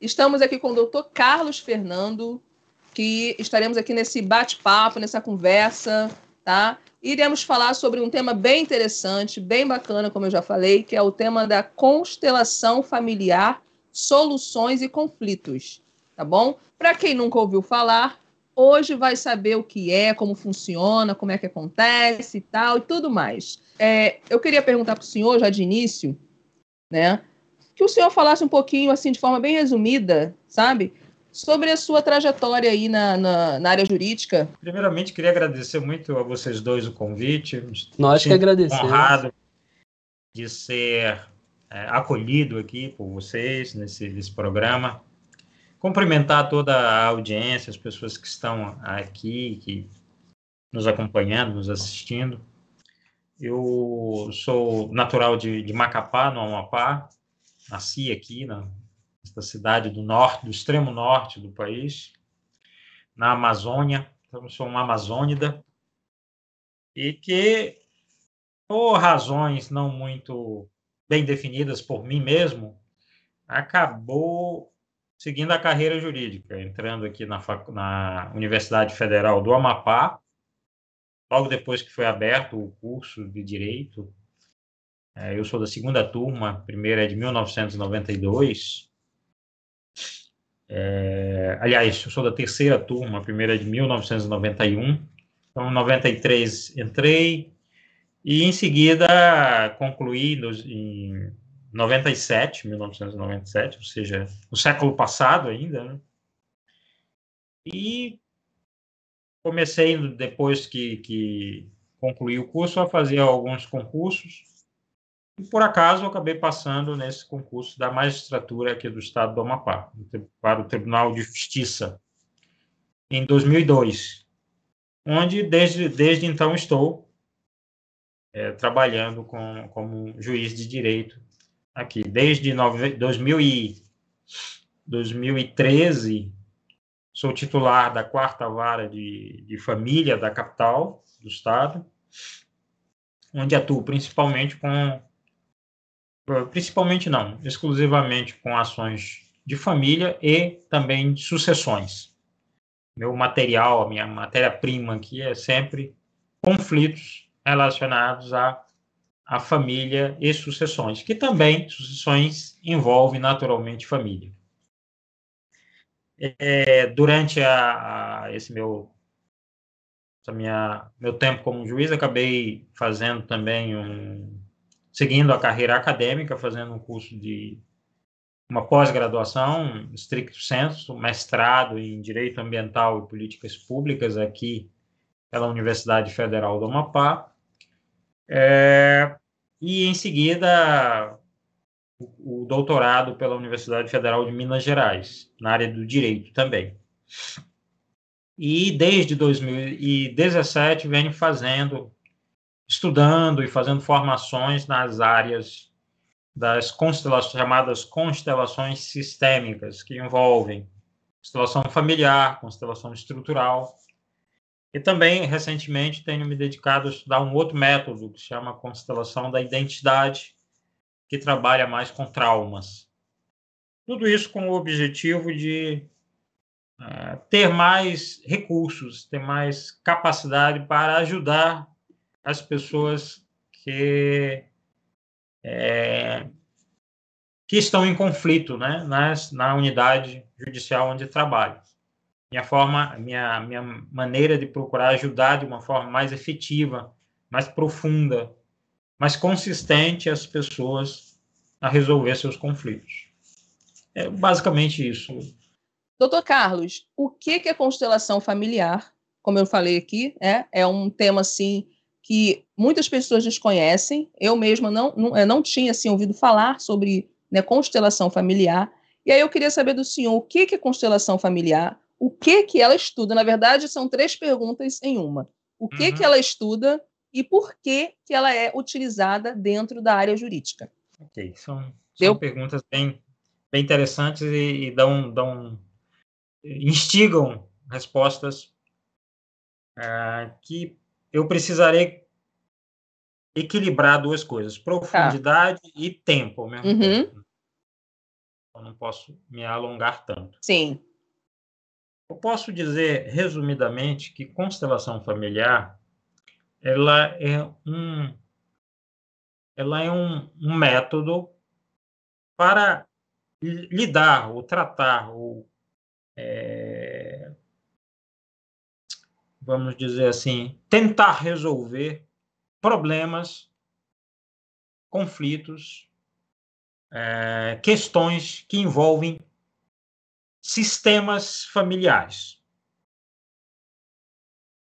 Estamos aqui com o doutor Carlos Fernando, que estaremos aqui nesse bate-papo, nessa conversa, tá? Iremos falar sobre um tema bem interessante, bem bacana, como eu já falei, que é o tema da constelação familiar, soluções e conflitos, tá bom? Para quem nunca ouviu falar, hoje vai saber o que é, como funciona, como é que acontece e tal, e tudo mais. É, eu queria perguntar para o senhor, já de início, né? que o senhor falasse um pouquinho, assim, de forma bem resumida, sabe? Sobre a sua trajetória aí na, na, na área jurídica. Primeiramente, queria agradecer muito a vocês dois o convite. Nós que agradecemos. honrado de ser é, acolhido aqui por vocês nesse, nesse programa. Cumprimentar toda a audiência, as pessoas que estão aqui, que nos acompanhando, nos assistindo. Eu sou natural de, de Macapá, no Amapá, nasci aqui na esta cidade do norte, do extremo norte do país, na Amazônia. Então, sou um amazônida e que, por razões não muito bem definidas por mim mesmo, acabou seguindo a carreira jurídica, entrando aqui na, na Universidade Federal do Amapá, logo depois que foi aberto o curso de Direito é, eu sou da segunda turma, a primeira é de 1992. É, aliás, eu sou da terceira turma, a primeira é de 1991. Então, em 93 entrei e em seguida concluí nos, em 97, 1997, ou seja, no século passado ainda, né? E comecei, depois que, que concluí o curso, a fazer alguns concursos e por acaso acabei passando nesse concurso da magistratura aqui do estado do Amapá, para o Tribunal de Justiça, em 2002, onde desde, desde então estou é, trabalhando com, como juiz de direito aqui. Desde 2000 e, 2013, sou titular da quarta vara de, de família da capital do estado, onde atuo principalmente com principalmente não, exclusivamente com ações de família e também de sucessões. Meu material, a minha matéria-prima aqui é sempre conflitos relacionados à, à família e sucessões, que também sucessões envolvem naturalmente família. É, durante a, a, esse meu essa minha meu tempo como juiz acabei fazendo também um seguindo a carreira acadêmica, fazendo um curso de uma pós-graduação, stricto sensu, mestrado em Direito Ambiental e Políticas Públicas aqui pela Universidade Federal do Amapá. É, e, em seguida, o, o doutorado pela Universidade Federal de Minas Gerais, na área do direito também. E desde 2017 venho fazendo estudando e fazendo formações nas áreas das constelações chamadas constelações sistêmicas, que envolvem constelação familiar, constelação estrutural. E também, recentemente, tenho me dedicado a estudar um outro método que se chama constelação da identidade, que trabalha mais com traumas. Tudo isso com o objetivo de uh, ter mais recursos, ter mais capacidade para ajudar as pessoas que, é, que estão em conflito né, nas, na unidade judicial onde trabalho. Minha forma, minha, minha maneira de procurar ajudar de uma forma mais efetiva, mais profunda, mais consistente as pessoas a resolver seus conflitos. É basicamente isso. Doutor Carlos, o que é constelação familiar? Como eu falei aqui, é, é um tema assim que muitas pessoas desconhecem. Eu mesma não, não, não tinha assim, ouvido falar sobre né, constelação familiar. E aí eu queria saber do senhor o que é constelação familiar, o que, que ela estuda. Na verdade, são três perguntas em uma. O que, uhum. que ela estuda e por que, que ela é utilizada dentro da área jurídica. Ok, são, são perguntas bem, bem interessantes e, e dão, dão, instigam respostas uh, que eu precisarei equilibrar duas coisas, profundidade tá. e tempo ao mesmo uhum. tempo. Eu não posso me alongar tanto. Sim. Eu posso dizer, resumidamente, que constelação familiar ela é um, ela é um, um método para lidar ou tratar ou é, vamos dizer assim, tentar resolver problemas, conflitos, é, questões que envolvem sistemas familiares.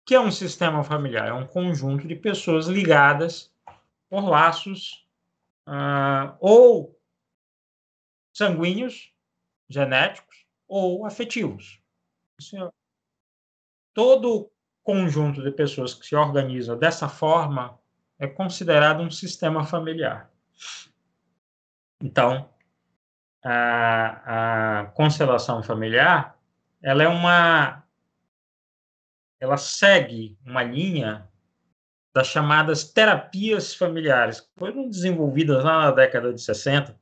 O que é um sistema familiar? É um conjunto de pessoas ligadas por laços uh, ou sanguíneos, genéticos ou afetivos. É... Todo conjunto de pessoas que se organiza dessa forma é considerado um sistema familiar. Então, a, a constelação familiar, ela é uma ela segue uma linha das chamadas terapias familiares, que foram desenvolvidas lá na década de 60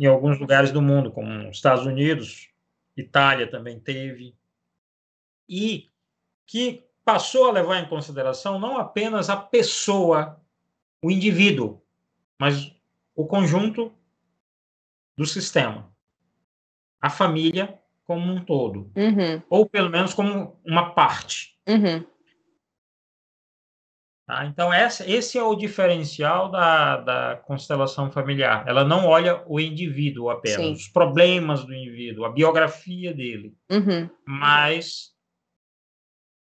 em alguns lugares do mundo, como Estados Unidos, Itália também teve, e que passou a levar em consideração não apenas a pessoa, o indivíduo, mas o conjunto do sistema, a família como um todo, uhum. ou pelo menos como uma parte. Uhum. Tá? Então, essa, esse é o diferencial da, da constelação familiar. Ela não olha o indivíduo apenas, Sim. os problemas do indivíduo, a biografia dele, uhum. mas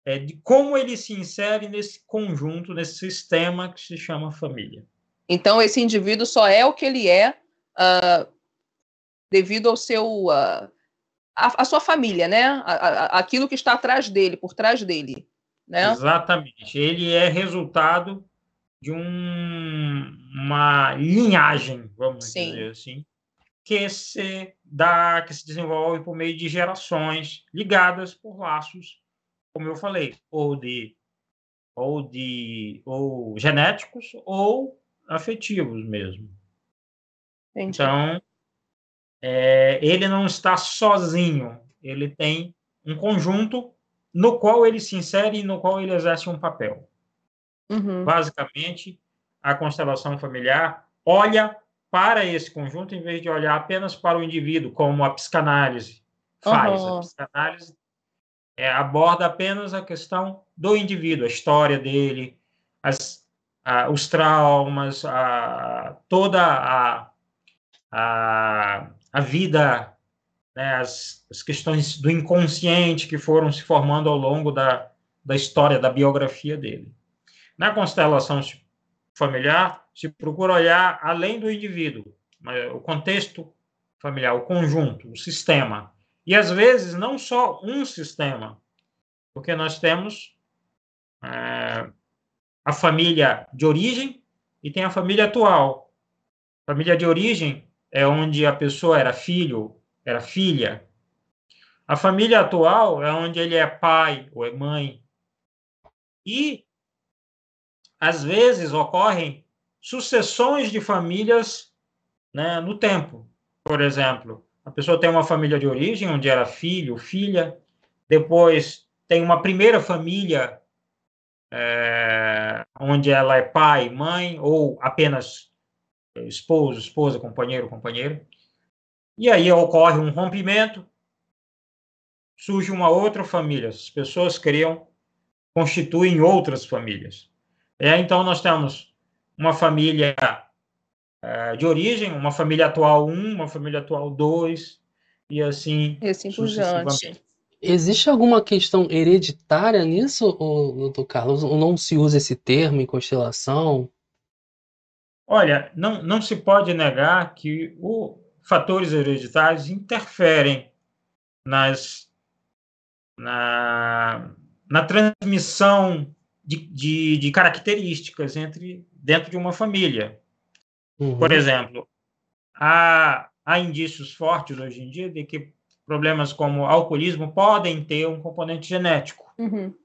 é, de como ele se insere nesse conjunto, nesse sistema que se chama família. Então, esse indivíduo só é o que ele é uh, devido ao seu. Uh, a, a, sua família, né? A, a, aquilo que está atrás dele, por trás dele. Né? Exatamente. Ele é resultado de um, uma linhagem, vamos Sim. dizer assim, que se dá, que se desenvolve por meio de gerações ligadas por laços como eu falei, ou de ou de ou genéticos ou afetivos mesmo. Entendi. Então, é, ele não está sozinho, ele tem um conjunto no qual ele se insere e no qual ele exerce um papel. Uhum. Basicamente, a constelação familiar olha para esse conjunto em vez de olhar apenas para o indivíduo, como a psicanálise faz. Uhum. A psicanálise é, aborda apenas a questão do indivíduo, a história dele, as, a, os traumas, a, toda a, a, a vida, né, as, as questões do inconsciente que foram se formando ao longo da, da história, da biografia dele. Na constelação familiar, se procura olhar além do indivíduo, o contexto familiar, o conjunto, o sistema. E às vezes não só um sistema, porque nós temos é, a família de origem e tem a família atual. Família de origem é onde a pessoa era filho, era filha. A família atual é onde ele é pai ou é mãe. E às vezes ocorrem sucessões de famílias né, no tempo. Por exemplo, a pessoa tem uma família de origem, onde era filho, filha, depois tem uma primeira família, é, onde ela é pai, mãe, ou apenas esposo, esposa, companheiro, companheira. E aí ocorre um rompimento, surge uma outra família, as pessoas criam, constituem outras famílias. E aí, então, nós temos uma família é, de origem, uma família atual 1, uma família atual 2, e assim, e assim por diante. Existe alguma questão hereditária nisso, doutor Carlos? Ou não se usa esse termo em constelação? Olha, não, não se pode negar que os fatores hereditários interferem nas, na, na transmissão de, de, de características entre dentro de uma família. Uhum. Por exemplo, há, há indícios fortes hoje em dia de que problemas como alcoolismo podem ter um componente genético. Uhum.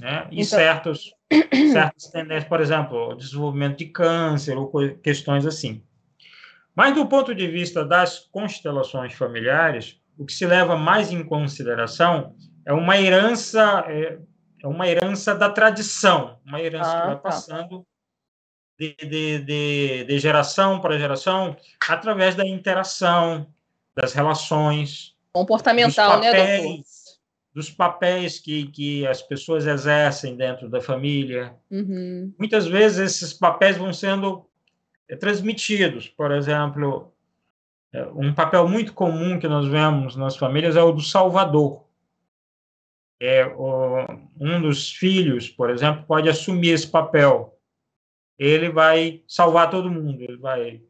Né? E então... certos, certas tendências, por exemplo, o desenvolvimento de câncer ou questões assim. Mas do ponto de vista das constelações familiares, o que se leva mais em consideração é uma herança, é, é uma herança da tradição, uma herança ah, que vai tá. passando de, de, de, de geração para geração através da interação, das relações. Comportamental, papéis, né, doutor? Dos papéis que, que as pessoas exercem dentro da família. Uhum. Muitas vezes esses papéis vão sendo é, transmitidos. Por exemplo, é, um papel muito comum que nós vemos nas famílias é o do salvador. É, o, um dos filhos, por exemplo, pode assumir esse papel. Ele vai salvar todo mundo. Ele vai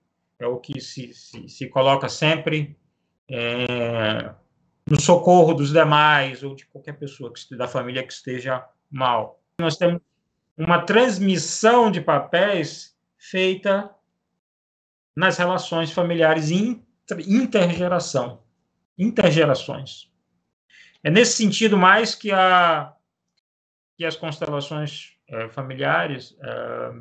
é o que se, se, se coloca sempre é, no socorro dos demais ou de qualquer pessoa que, da família que esteja mal. Nós temos uma transmissão de papéis feita nas relações familiares intergeração, intergerações. É nesse sentido mais que, a, que as constelações é, familiares é,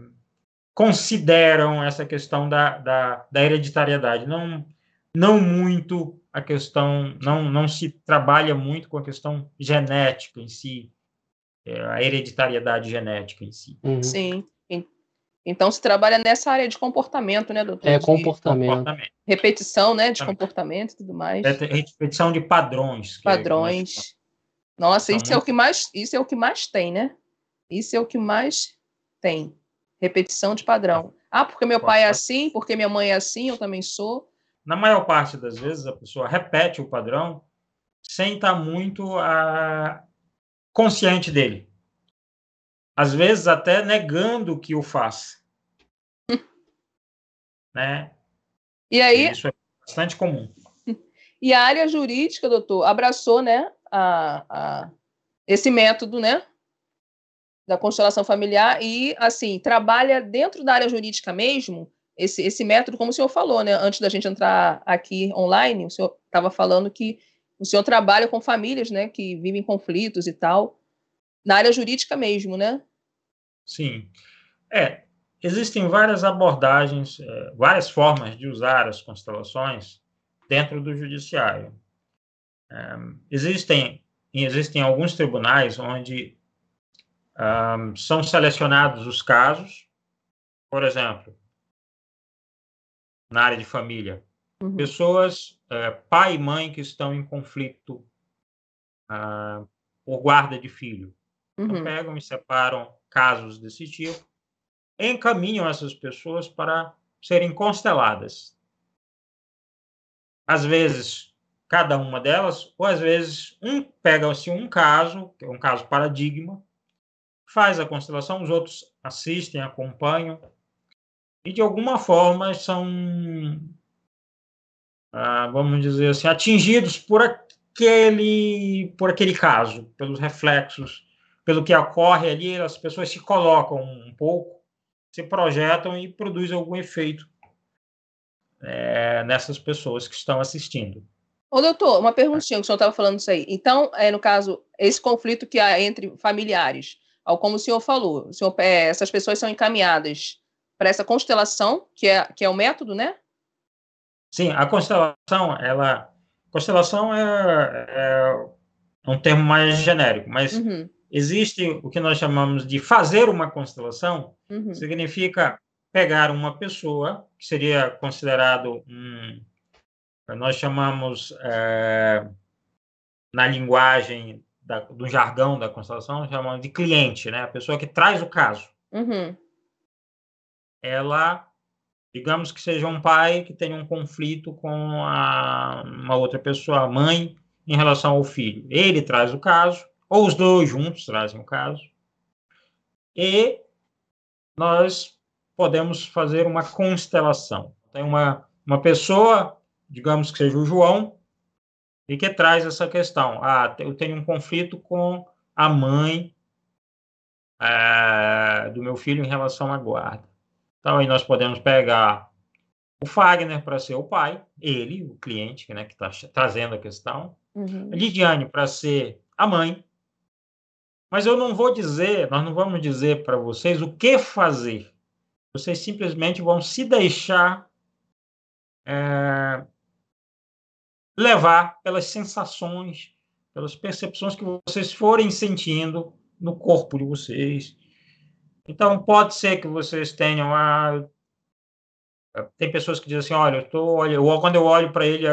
consideram essa questão da, da, da hereditariedade. Não, não muito a questão, não, não se trabalha muito com a questão genética em si, é, a hereditariedade genética em si. Uhum. Sim. Então se trabalha nessa área de comportamento, né, doutor? É, comportamento. comportamento. Repetição, né, de comportamento e tudo mais. É, repetição de padrões. É padrões. É Nossa, isso muito... é o que mais, isso é o que mais tem, né? Isso é o que mais tem. Repetição de padrão. Ah, porque meu pai é assim, porque minha mãe é assim, eu também sou. Na maior parte das vezes, a pessoa repete o padrão sem estar muito a... consciente dele. Às vezes, até negando que o faz. né? E aí. Isso é bastante comum. E a área jurídica, doutor, abraçou né, a, a, esse método, né? Da constelação familiar e, assim, trabalha dentro da área jurídica mesmo, esse, esse método, como o senhor falou, né? Antes da gente entrar aqui online, o senhor estava falando que o senhor trabalha com famílias, né? Que vivem conflitos e tal, na área jurídica mesmo, né? Sim. É, existem várias abordagens, é, várias formas de usar as constelações dentro do judiciário. É, existem, existem alguns tribunais onde um, são selecionados os casos, por exemplo, na área de família. Uhum. Pessoas, é, pai e mãe que estão em conflito uh, por guarda de filho. Então, uhum. Pegam e separam casos desse tipo, encaminham essas pessoas para serem consteladas. Às vezes, cada uma delas, ou às vezes, um pega-se um caso, que é um caso paradigma, faz a constelação, os outros assistem, acompanham, e de alguma forma são, ah, vamos dizer assim, atingidos por aquele, por aquele caso, pelos reflexos, pelo que ocorre ali, as pessoas se colocam um pouco, se projetam e produzem algum efeito é, nessas pessoas que estão assistindo. Ô, doutor, uma perguntinha, que o senhor estava falando isso aí. Então, é, no caso, esse conflito que há entre familiares, como o senhor falou, o senhor, é, essas pessoas são encaminhadas para essa constelação, que é, que é o método, né? Sim, a constelação, ela. Constelação é, é um termo mais genérico, mas uhum. existe o que nós chamamos de fazer uma constelação, uhum. significa pegar uma pessoa, que seria considerado um. Nós chamamos, é, na linguagem da, do jargão da constelação, chamamos de cliente, né? a pessoa que traz o caso. Uhum ela, digamos que seja um pai que tenha um conflito com a, uma outra pessoa, a mãe, em relação ao filho. Ele traz o caso, ou os dois juntos trazem o caso, e nós podemos fazer uma constelação. Tem uma, uma pessoa, digamos que seja o João, e que traz essa questão. Ah, eu tenho um conflito com a mãe é, do meu filho em relação à guarda. Então, aí nós podemos pegar o Fagner para ser o pai, ele, o cliente, né, que está trazendo a questão. Uhum. A Lidiane para ser a mãe. Mas eu não vou dizer, nós não vamos dizer para vocês o que fazer. Vocês simplesmente vão se deixar é, levar pelas sensações, pelas percepções que vocês forem sentindo no corpo de vocês. Então, pode ser que vocês tenham. Ah, tem pessoas que dizem assim: olha, eu tô, olha, eu, quando eu olho para ele,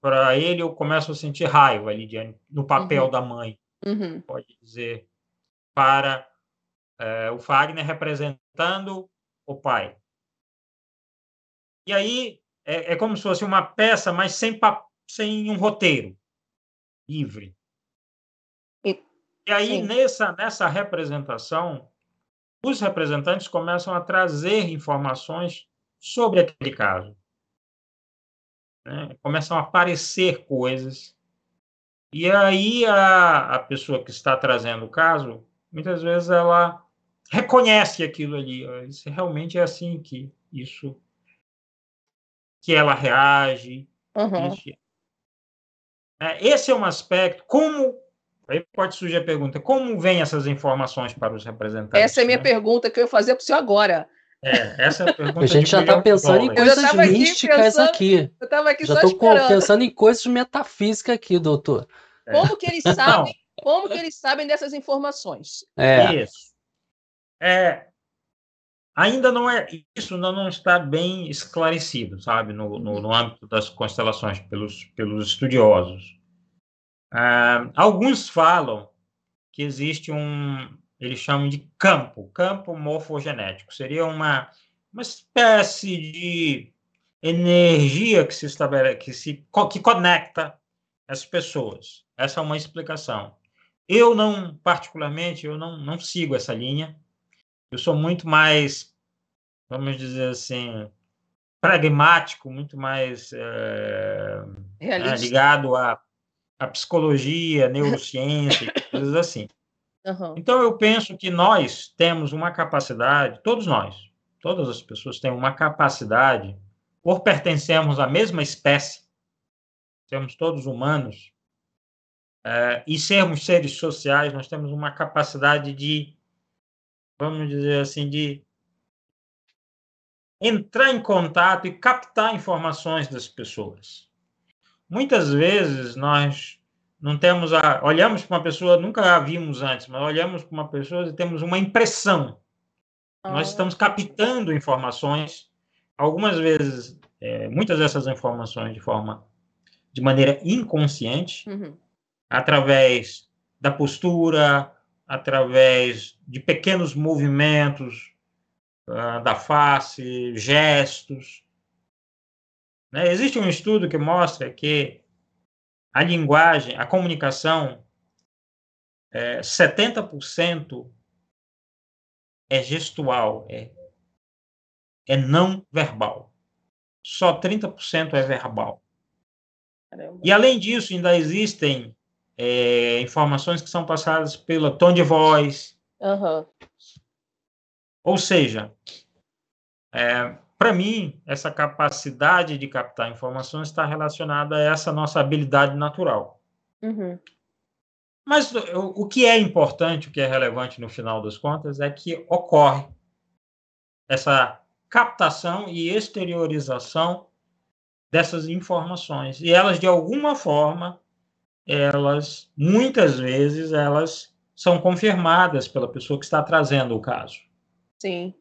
para ele, eu começo a sentir raiva, Lidiane, no papel uhum. da mãe. Uhum. Pode dizer para é, o Fagner representando o pai. E aí é, é como se fosse uma peça, mas sem, sem um roteiro livre. E, e aí, nessa, nessa representação, os representantes começam a trazer informações sobre aquele caso. Né? Começam a aparecer coisas. E aí, a, a pessoa que está trazendo o caso, muitas vezes ela reconhece aquilo ali. Isso realmente é assim que isso que ela reage. Uhum. É, esse é um aspecto. Como. Aí pode surgir a pergunta: como vêm essas informações para os representantes? Essa é a minha né? pergunta que eu ia fazer para o senhor agora. É, essa é a pergunta. A gente já está pensando em coisas místicas aqui. aqui. Eu estava aqui já estou pensando em coisas metafísicas aqui, doutor. É. Como que eles sabem? como que eles sabem dessas informações? É. Isso. É, ainda não é isso ainda não está bem esclarecido, sabe, no, no, no âmbito das constelações pelos pelos estudiosos. Ah, alguns falam que existe um eles chamam de campo, campo morfogenético. Seria uma uma espécie de energia que se estabelece, que se que conecta as pessoas. Essa é uma explicação. Eu não, particularmente, eu não, não sigo essa linha. Eu sou muito mais vamos dizer assim, pragmático, muito mais é, é, ligado à, à psicologia, neurociência, coisas assim. Uhum. Então, eu penso que nós temos uma capacidade, todos nós, todas as pessoas têm uma capacidade, por pertencermos à mesma espécie, sermos todos humanos, é, e sermos seres sociais, nós temos uma capacidade de, vamos dizer assim, de entrar em contato e captar informações das pessoas. Muitas vezes nós não temos a olhamos para uma pessoa nunca a vimos antes, mas olhamos para uma pessoa e temos uma impressão. Nós estamos captando informações, algumas vezes, é, muitas dessas informações de forma, de maneira inconsciente, uhum. através da postura, através de pequenos movimentos, ah, da face, gestos. Né? Existe um estudo que mostra que a linguagem, a comunicação, é, 70% é gestual, é, é não verbal. Só 30% é verbal. Caramba. E, além disso, ainda existem é, informações que são passadas pelo tom de voz, uhum. Ou seja, é, para mim, essa capacidade de captar informações está relacionada a essa nossa habilidade natural. Uhum. Mas o, o que é importante, o que é relevante no final das contas, é que ocorre essa captação e exteriorização dessas informações. E elas, de alguma forma, elas, muitas vezes, elas são confirmadas pela pessoa que está trazendo o caso. Sim.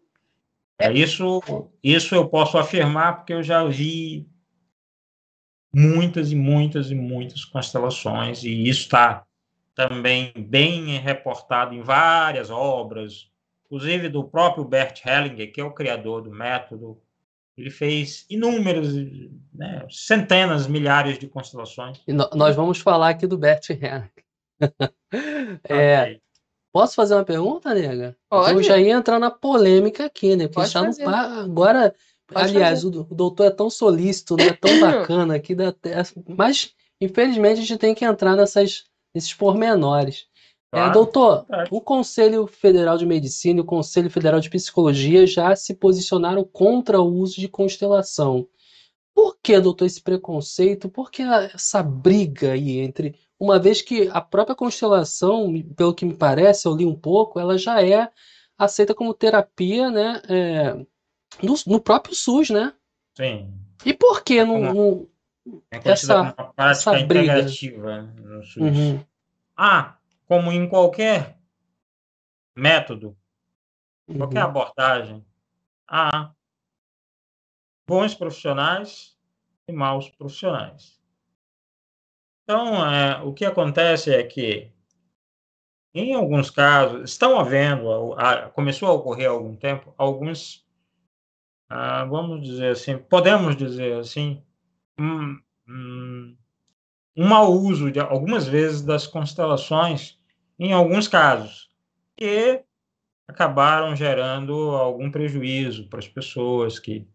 É isso, isso eu posso afirmar porque eu já vi muitas e muitas e muitas constelações e isso está também bem reportado em várias obras, inclusive do próprio Bert Hellinger, que é o criador do método. Ele fez inúmeras, né, centenas, milhares de constelações. E nós vamos falar aqui do Bert Hellinger. é, okay. Posso fazer uma pergunta, nega? Pode. Eu já ia entrar na polêmica aqui, né? Porque já não agora, Pode aliás, o, o, doutor é tão solícito, né? Tão bacana aqui, da, mas infelizmente a gente tem que entrar nessas, nesses pormenores. É, doutor, o Conselho Federal de Medicina e o Conselho Federal de Psicologia já se posicionaram contra o uso de constelação. Por que, doutor, esse preconceito? Por que essa briga aí entre uma vez que a própria constelação, pelo que me parece, eu li um pouco, ela já é aceita como terapia, né? É, no, no, próprio SUS, né? Sim. E por que não, não é essa, uma prática essa integrativa no SUS? Uhum. Ah, como em qualquer método, qualquer uhum. abordagem, há bons profissionais e maus profissionais. Então, é, o que acontece é que, em alguns casos, estão havendo, a, começou a ocorrer há algum tempo, alguns, ah, vamos dizer assim, podemos dizer assim, um, um, um mau uso de algumas vezes das constelações, em alguns casos, que acabaram gerando algum prejuízo para as pessoas que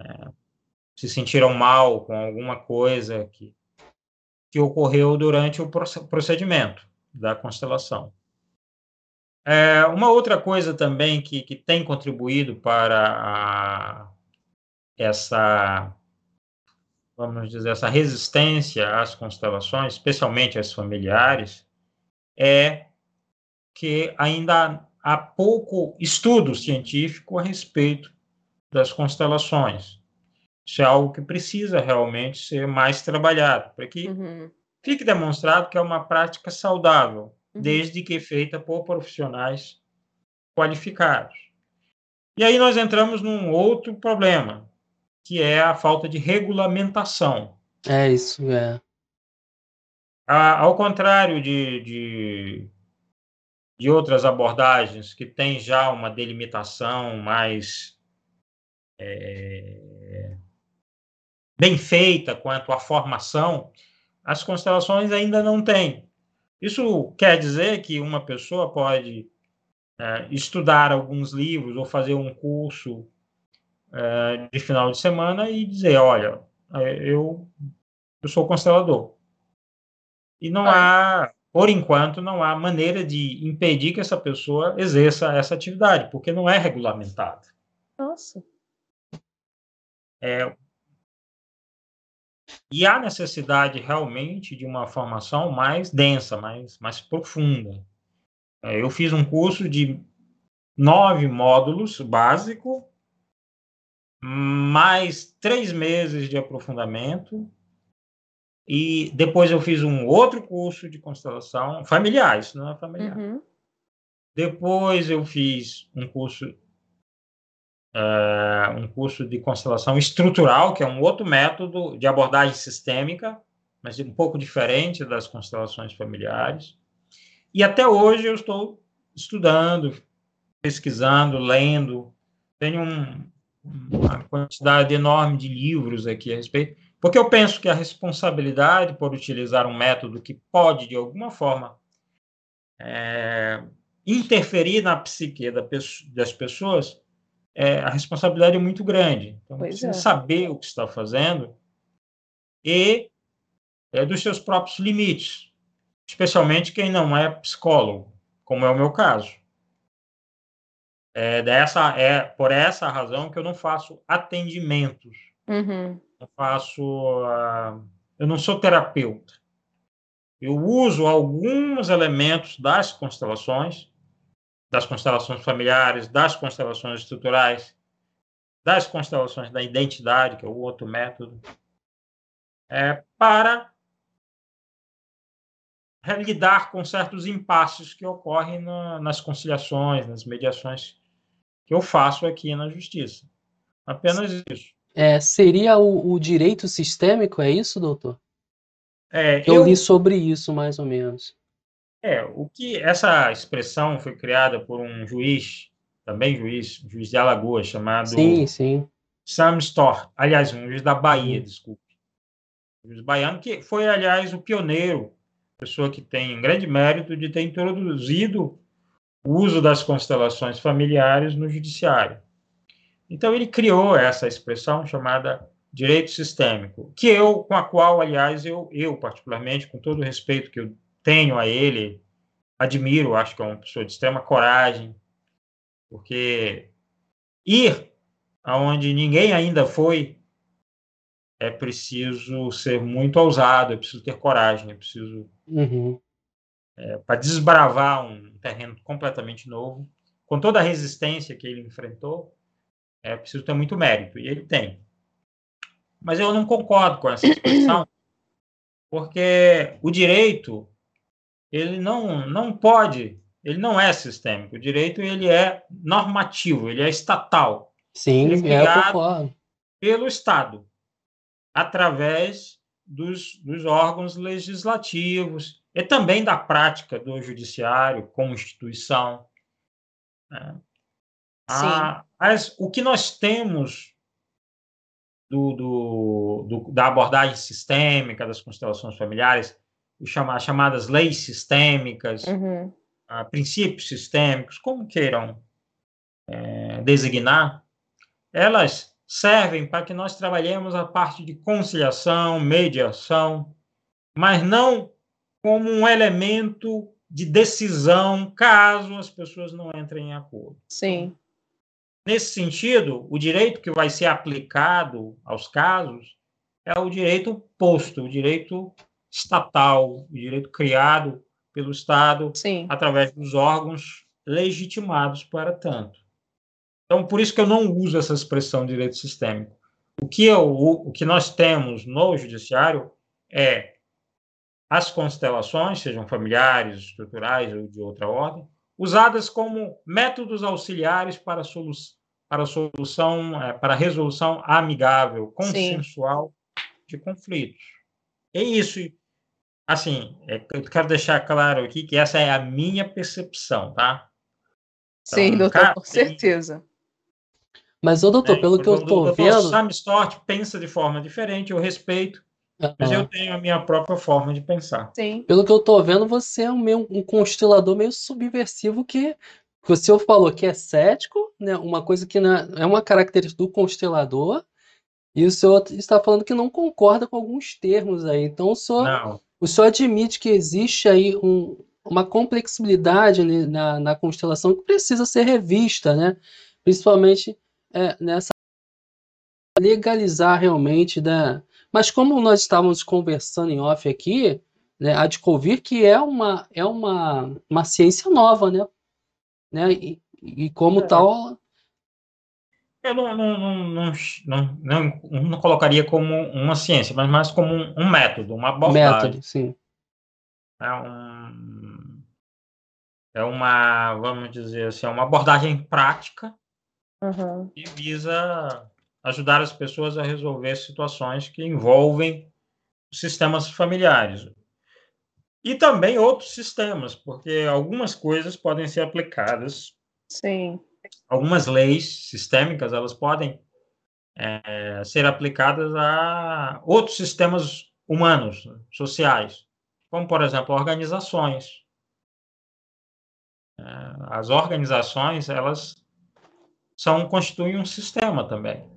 é, se sentiram mal com alguma coisa que, que ocorreu durante o procedimento da constelação. É, uma outra coisa também que, que tem contribuído para a, essa, vamos dizer, essa resistência às constelações, especialmente às familiares, é que ainda há pouco estudo científico a respeito das constelações. Isso é algo que precisa realmente ser mais trabalhado, para que uhum. fique demonstrado que é uma prática saudável, uhum. desde que feita por profissionais qualificados. E aí nós entramos num outro problema, que é a falta de regulamentação. É isso, é. A, ao contrário de, de de outras abordagens que têm já uma delimitação mais é, bem feita quanto à formação, as constelações ainda não têm. Isso quer dizer que uma pessoa pode é, estudar alguns livros ou fazer um curso é, de final de semana e dizer, olha, é, eu, eu sou constelador. E não há por enquanto, não há maneira de impedir que essa pessoa exerça essa atividade, porque não é regulamentada. Nossa. É, e há necessidade realmente de uma formação mais densa, mais, mais profunda. É, eu fiz um curso de nove módulos básico, mais três meses de aprofundamento, e depois eu fiz um outro curso de constelação familiar, isso não é familiar. Uhum. Depois eu fiz um curso é, um curso de constelação estrutural, que é um outro método de abordagem sistêmica, mas um pouco diferente das constelações familiares. E até hoje eu estou estudando, pesquisando, lendo. Tenho um, uma quantidade enorme de livros aqui a respeito porque eu penso que a responsabilidade por utilizar um método que pode, de alguma forma, é, interferir na psique da, das pessoas, é, a responsabilidade é muito grande. Então, pois precisa é. saber o que está fazendo e é, dos seus próprios limites, especialmente quem não é psicólogo, como é o meu caso. É, dessa, é por essa razão que eu não faço atendimentos. Uhum eu faço. Uh, eu não sou terapeuta. Eu uso alguns elementos das constelações, das constelações familiares, das constelações estruturais, das constelações da identidade, que é o outro método, é, para lidar com certos impasses que ocorrem na, nas conciliações, nas mediações que eu faço aqui na justiça. Apenas isso. É, seria o, o, direito sistêmico, é isso, doutor? É, eu, eu li sobre isso, mais ou menos. É, o que essa expressão foi criada por um juiz, também juiz, juiz de Alagoas, chamado sim, sim. Sam Storr, aliás, um juiz da Bahia, desculpe. Um juiz baiano, que foi, aliás, o pioneiro, pessoa que tem um grande mérito de ter introduzido o uso das constelações familiares no judiciário. Então ele criou essa expressão chamada direito sistêmico, que eu, com a qual, aliás, eu, eu particularmente, com todo o respeito que eu tenho a ele, admiro, acho que é uma pessoa de extrema coragem, porque ir aonde ninguém ainda foi é preciso ser muito ousado, é preciso ter coragem, é preciso uhum. é, para desbravar um terreno completamente novo, com toda a resistência que ele enfrentou, é preciso ter muito mérito e ele tem. Mas eu não concordo com essa expressão, porque o direito ele não não pode, ele não é sistêmico. O direito ele é normativo, ele é estatal. Sim, ele é, é criado pelo Estado através dos, dos órgãos legislativos e também da prática do judiciário como instituição. Né? Ah, mas o que nós temos do, do, do, da abordagem sistêmica das constelações familiares, as chamadas leis sistêmicas, uhum. ah, princípios sistêmicos, como queiram é, designar, elas servem para que nós trabalhemos a parte de conciliação, mediação, mas não como um elemento de decisão caso as pessoas não entrem em acordo. Sim. Nesse sentido, o direito que vai ser aplicado aos casos é o direito posto, o direito estatal, o direito criado pelo Estado Sim. através dos órgãos legitimados para tanto. Então, por isso que eu não uso essa expressão direito sistêmico. O que, eu, o que nós temos no judiciário é as constelações, sejam familiares, estruturais ou de outra ordem, usadas como métodos auxiliares para, solu para solução, é, para resolução amigável, consensual Sim. de conflitos. É isso. Assim, é, eu quero deixar claro aqui que essa é a minha percepção, tá? Então, Sim, doutor, com certeza. Mas, ô doutor, é, pelo que eu estou vendo. Sam Stott pensa de forma diferente, eu respeito, uhum. mas eu tenho a minha própria forma de pensar. Sim. Pelo que eu estou vendo, você é um, meio, um constelador meio subversivo que o senhor falou que é cético, né? Uma coisa que é uma característica do constelador, e o senhor está falando que não concorda com alguns termos aí. Então o senhor, não. O senhor admite que existe aí um, uma complexibilidade na, na constelação que precisa ser revista, né? Principalmente é, nessa legalizar realmente da. Mas como nós estávamos conversando em off aqui, né, a de Covir que é uma é uma, uma ciência nova, né? né? E, e como é. tal. Eu não, não, não, não, não, não, colocaria como uma ciência, mas mais como um, um método, uma abordagem. Método, sim. É um, é uma, vamos dizer assim, é uma abordagem prática uhum. e visa ajudar as pessoas a resolver situações que envolvem sistemas familiares. E também outros sistemas, porque algumas coisas podem ser aplicadas. Sim. Algumas leis sistêmicas, elas podem é, ser aplicadas a outros sistemas humanos, sociais, como, por exemplo, organizações. É, as organizações, elas são constituem um sistema também.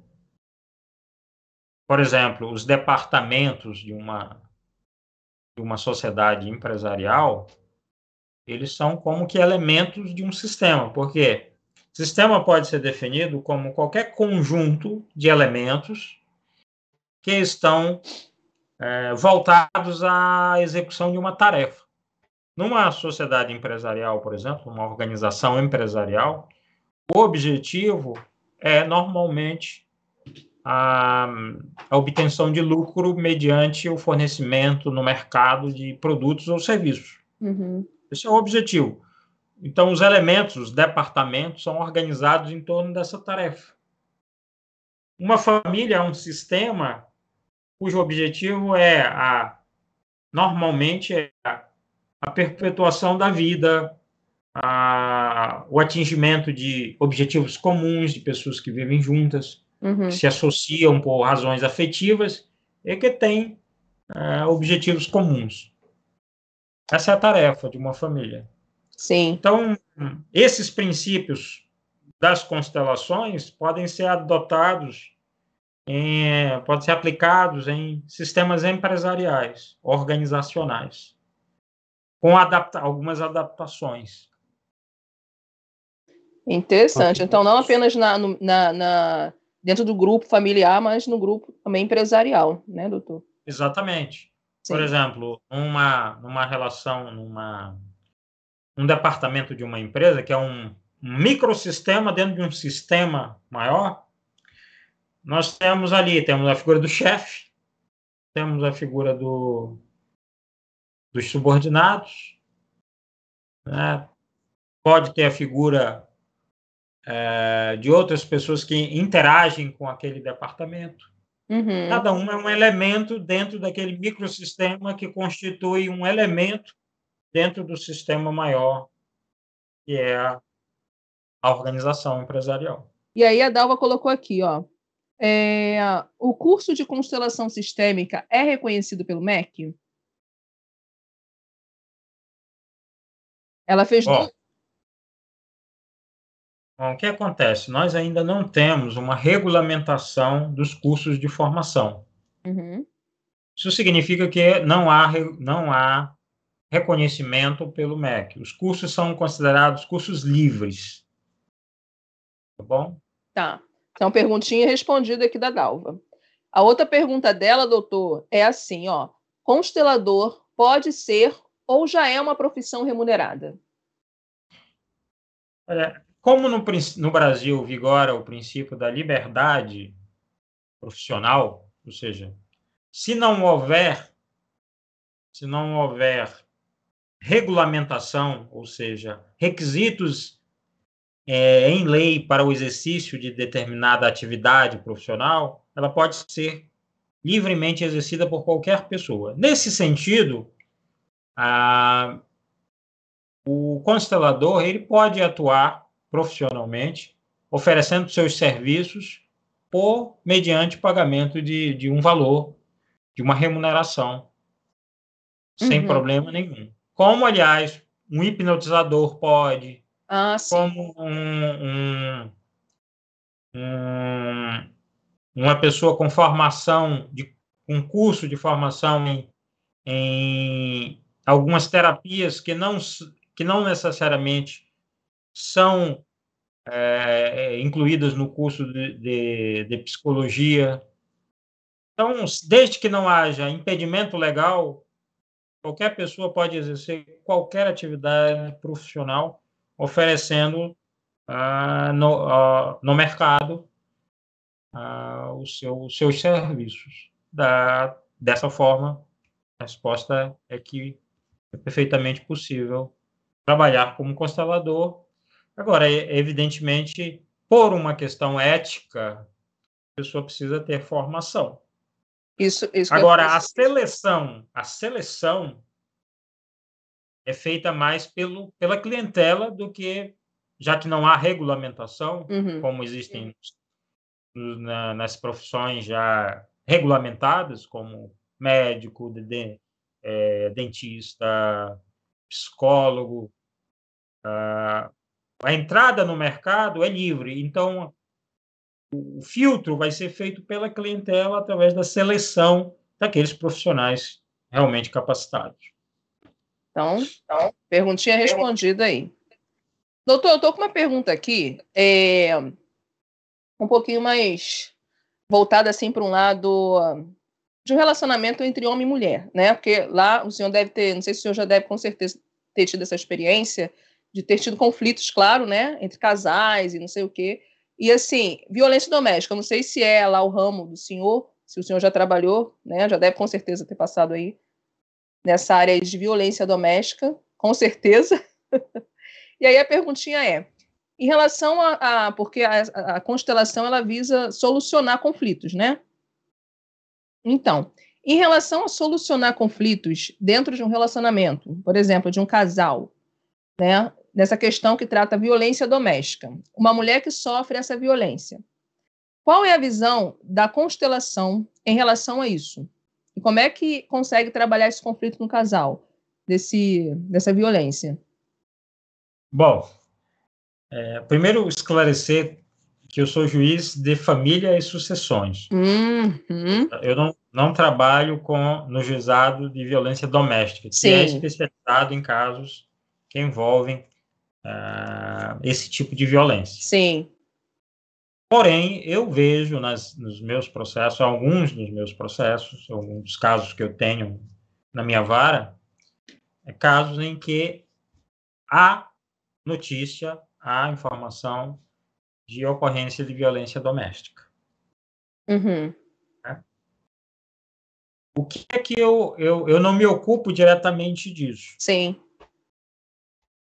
Por exemplo, os departamentos de uma de uma sociedade empresarial, eles são como que elementos de um sistema, porque sistema pode ser definido como qualquer conjunto de elementos que estão é, voltados à execução de uma tarefa. Numa sociedade empresarial, por exemplo, uma organização empresarial, o objetivo é normalmente a, a, obtenção de lucro mediante o fornecimento no mercado de produtos ou serviços. Uhum. Esse é o objetivo. Então, os elementos, os departamentos são organizados em torno dessa tarefa. Uma família é um sistema cujo objetivo é a normalmente é a, a perpetuação da vida, a, o atingimento de objetivos comuns de pessoas que vivem juntas, uhum. que se associam por razões afetivas e que têm uh, objetivos comuns. Essa é a tarefa de uma família. Sim. Então, esses princípios das constelações podem ser adotados, em, podem ser aplicados em sistemas empresariais, organizacionais, com adapta algumas adaptações. Interessante. Então, não apenas na, na, na, dentro do grupo familiar, mas no grupo também empresarial, né, doutor? Exatamente. Sim. Por exemplo, numa, numa relação, numa um departamento de uma empresa, que é um, microsistema dentro de um sistema maior, nós temos ali, temos a figura do chefe, temos a figura do, dos subordinados, né? pode ter a figura é, de outras pessoas que interagem com aquele departamento. Uhum. Cada um é um elemento dentro daquele microsistema que constitui um elemento dentro do sistema maior, que é a, a organização empresarial. E aí a Dalva colocou aqui, ó, é, o curso de constelação sistêmica é reconhecido pelo MEC? Ela fez. Bom, bom, o que acontece? Nós ainda não temos uma regulamentação dos cursos de formação. Uhum. Isso significa que não há, não há reconhecimento pelo MEC. Os cursos são considerados cursos livres. Tá bom? Tá. Então, perguntinha respondida aqui da Dalva. A outra pergunta dela, doutor, é assim, ó. Constelador pode ser ou já é uma profissão remunerada? Olha, como no, no Brasil vigora o princípio da liberdade profissional, ou seja, se não houver se não houver regulamentação, ou seja, requisitos é, em lei para o exercício de determinada atividade profissional, ela pode ser livremente exercida por qualquer pessoa. Nesse sentido, a, o constelador ele pode atuar profissionalmente, oferecendo seus serviços por mediante pagamento de, de um valor, de uma remuneração, uhum. sem problema nenhum. Como, aliás, um hipnotizador pode, ah, como um, um, um, uma pessoa com formação, de, um curso de formação em, em algumas terapias que não, que não necessariamente são é, incluídas no curso de, de, de, psicologia. Então, desde que não haja impedimento legal, qualquer pessoa pode exercer qualquer atividade profissional oferecendo ah, no, ah, no mercado ah, o seu, os seus serviços. Da, dessa forma, a resposta é que é perfeitamente possível trabalhar como constelador. Agora, evidentemente, por uma questão ética, a pessoa precisa ter formação. Isso, isso Agora, a seleção, a seleção é feita mais pelo, pela clientela do que, já que não há regulamentação, uhum. como existem na, nas profissões já regulamentadas, como médico, de, de, é, dentista, psicólogo. A, a entrada no mercado é livre, então o filtro vai ser feito pela clientela através da seleção daqueles profissionais realmente capacitados. Então, então perguntinha respondida aí. Doutor, eu estou com uma pergunta aqui, é, um pouquinho mais voltada assim para um lado de um relacionamento entre homem e mulher, né? Porque lá o senhor deve ter, não sei se o senhor já deve com certeza ter tido essa experiência de ter tido conflitos, claro, né, entre casais e não sei o quê. E assim, violência doméstica, eu não sei se é lá o ramo do senhor, se o senhor já trabalhou, né, já deve com certeza ter passado aí nessa área de violência doméstica, com certeza. e aí a perguntinha é, em relação a, a porque a, a, constelação ela visa solucionar conflitos, né? Então, em relação a solucionar conflitos dentro de um relacionamento, por exemplo, de um casal, né? Nessa questão que trata violência doméstica, uma mulher que sofre essa violência. Qual é a visão da constelação em relação a isso? E como é que consegue trabalhar esse conflito no casal, desse, dessa violência? Bom, é, primeiro esclarecer que eu sou juiz de família e sucessões. Uhum. Eu não, não trabalho com no juizado de violência doméstica, que é Sim. é especializado em casos que envolvem uh, esse tipo de violência. Sim. Porém, eu vejo nas, nos meus processos, alguns dos meus processos, alguns dos casos que eu tenho na minha vara, é casos em que há notícia, há informação de ocorrência de violência doméstica. Uhum. Né? O que é que eu, eu, eu não me ocupo diretamente disso? Sim.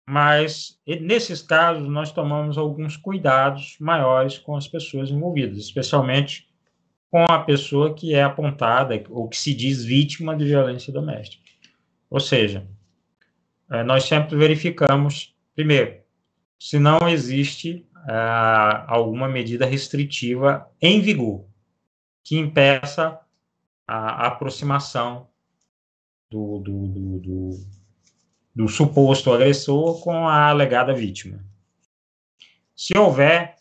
Mas nesses casos nós tomamos alguns cuidados maiores com as pessoas envolvidas, especialmente com a pessoa que é apontada ou que se diz vítima de violência doméstica. Ou seja, eh, nós sempre verificamos, primeiro, se não existe ah, alguma medida restritiva em vigor que impeça a aproximação do, do, do, do do suposto agressor com a alegada vítima. Se houver,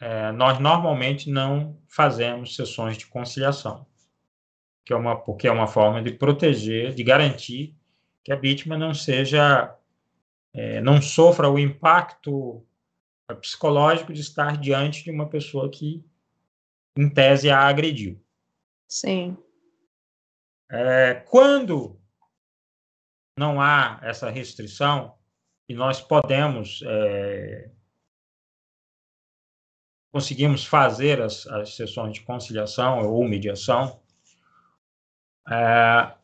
é, nós normalmente não fazemos sessões de conciliação, que é uma, porque é uma forma de proteger, de garantir que a vítima não seja, é, não sofra o impacto psicológico de estar diante de uma pessoa que, em tese, a agrediu. Sim. É, quando não há essa restrição e nós podemos é, conseguimos fazer as, as sessões de conciliação ou mediação, é,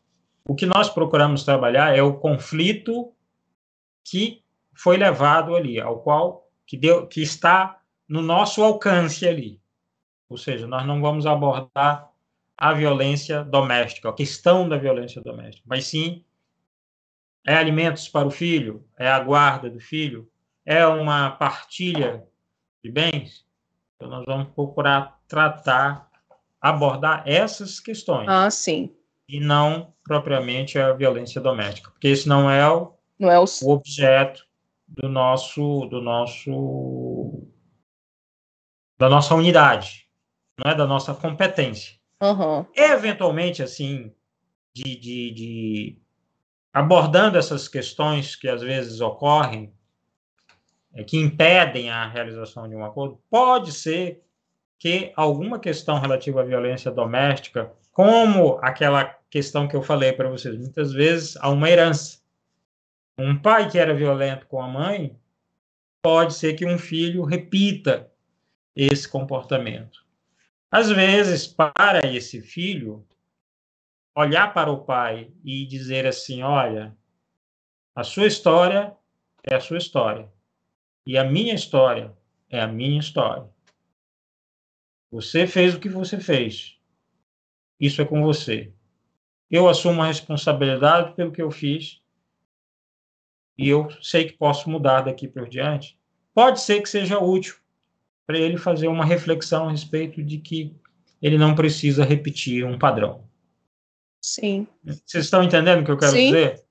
o que nós procuramos trabalhar é o conflito que foi levado ali, ao qual que deu, que está no nosso alcance ali. Ou seja, nós não vamos abordar a violência doméstica, a questão da violência doméstica, mas sim é alimentos para o filho? É a guarda do filho? É uma partilha de bens? Então, nós vamos procurar tratar, abordar essas questões. Ah, sim. E não propriamente a violência doméstica, porque esse não é o, não é o... o objeto do nosso, do nosso, da nossa unidade, não é da nossa competência. Uhum. Eventualmente, assim, de, de, de abordando essas questões que às vezes ocorrem, é, que impedem a realização de um acordo, pode ser que alguma questão relativa à violência doméstica, como aquela questão que eu falei para vocês, muitas vezes há uma herança. Um pai que era violento com a mãe, pode ser que um filho repita esse comportamento. Às vezes, para esse filho, olhar para o pai e dizer assim: olha, a sua história é a sua história e a minha história é a minha história. Você fez o que você fez. Isso é com você. Eu assumo a responsabilidade pelo que eu fiz e eu sei que posso mudar daqui por diante. Pode ser que seja útil para ele fazer uma reflexão a respeito de que ele não precisa repetir um padrão. Sim. Vocês estão entendendo o que eu quero Sim. dizer?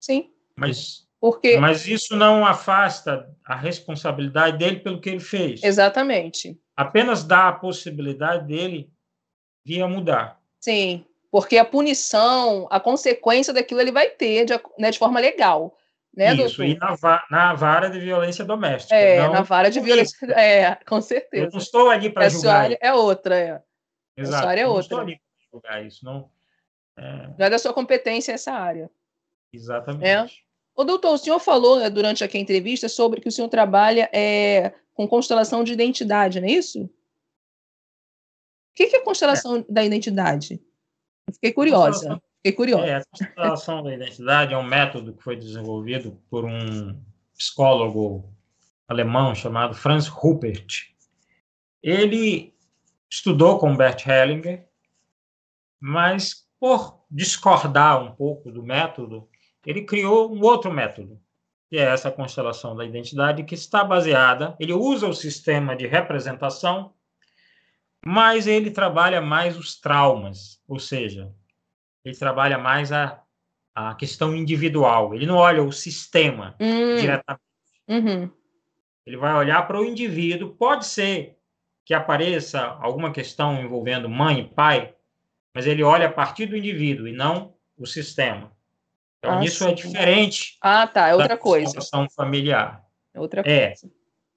Sim. Mas, Porque... mas isso não afasta a responsabilidade dele pelo que ele fez. Exatamente. Apenas dá a possibilidade dele vir a mudar. Sim, porque a punição, a consequência daquilo ele vai ter de, né, de forma legal. Né, Isso, doutor? e na, na, vara de violência doméstica. É, não, na vara de violência. É, com certeza. Eu não estou ali para julgar. Área é outra, é. Exato. Essa área é eu outra. Não estou ali para julgar isso. Não, é... Não é da sua competência essa área. Exatamente. É. O doutor, o senhor falou né, durante aqui a entrevista sobre que o senhor trabalha é, com constelação de identidade, não é isso? O que, que é constelação é. da identidade? Eu fiquei curiosa. Fiquei curiosa. É, a constelação da identidade é um método que foi desenvolvido por um psicólogo alemão chamado Franz Rupert. Ele estudou com Bert Hellinger, mas por discordar um pouco do método, ele criou um outro método, que é essa constelação da identidade, que está baseada, ele usa o sistema de representação, mas ele trabalha mais os traumas, ou seja, ele trabalha mais a, a questão individual, ele não olha o sistema hum. diretamente. Uhum. Ele vai olhar para o indivíduo, pode ser que apareça alguma questão envolvendo mãe e pai, mas ele olha a partir do indivíduo e não o sistema. Então, ah, isso sim. é diferente. Ah, tá, é outra coisa. familiar. É outra é. coisa.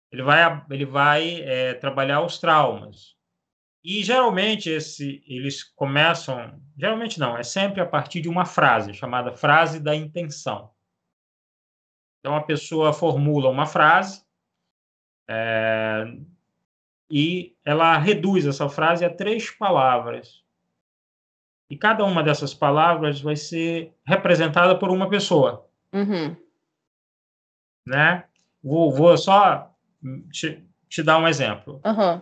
ele vai, ele vai é, trabalhar os traumas. E geralmente esse, eles começam, geralmente não, é sempre a partir de uma frase chamada frase da intenção. Então a pessoa formula uma frase é, e ela reduz essa frase a três palavras. E cada uma dessas palavras vai ser representada por uma pessoa. Uhum. Né? Vou, vou só te, te, dar um exemplo. Uhum.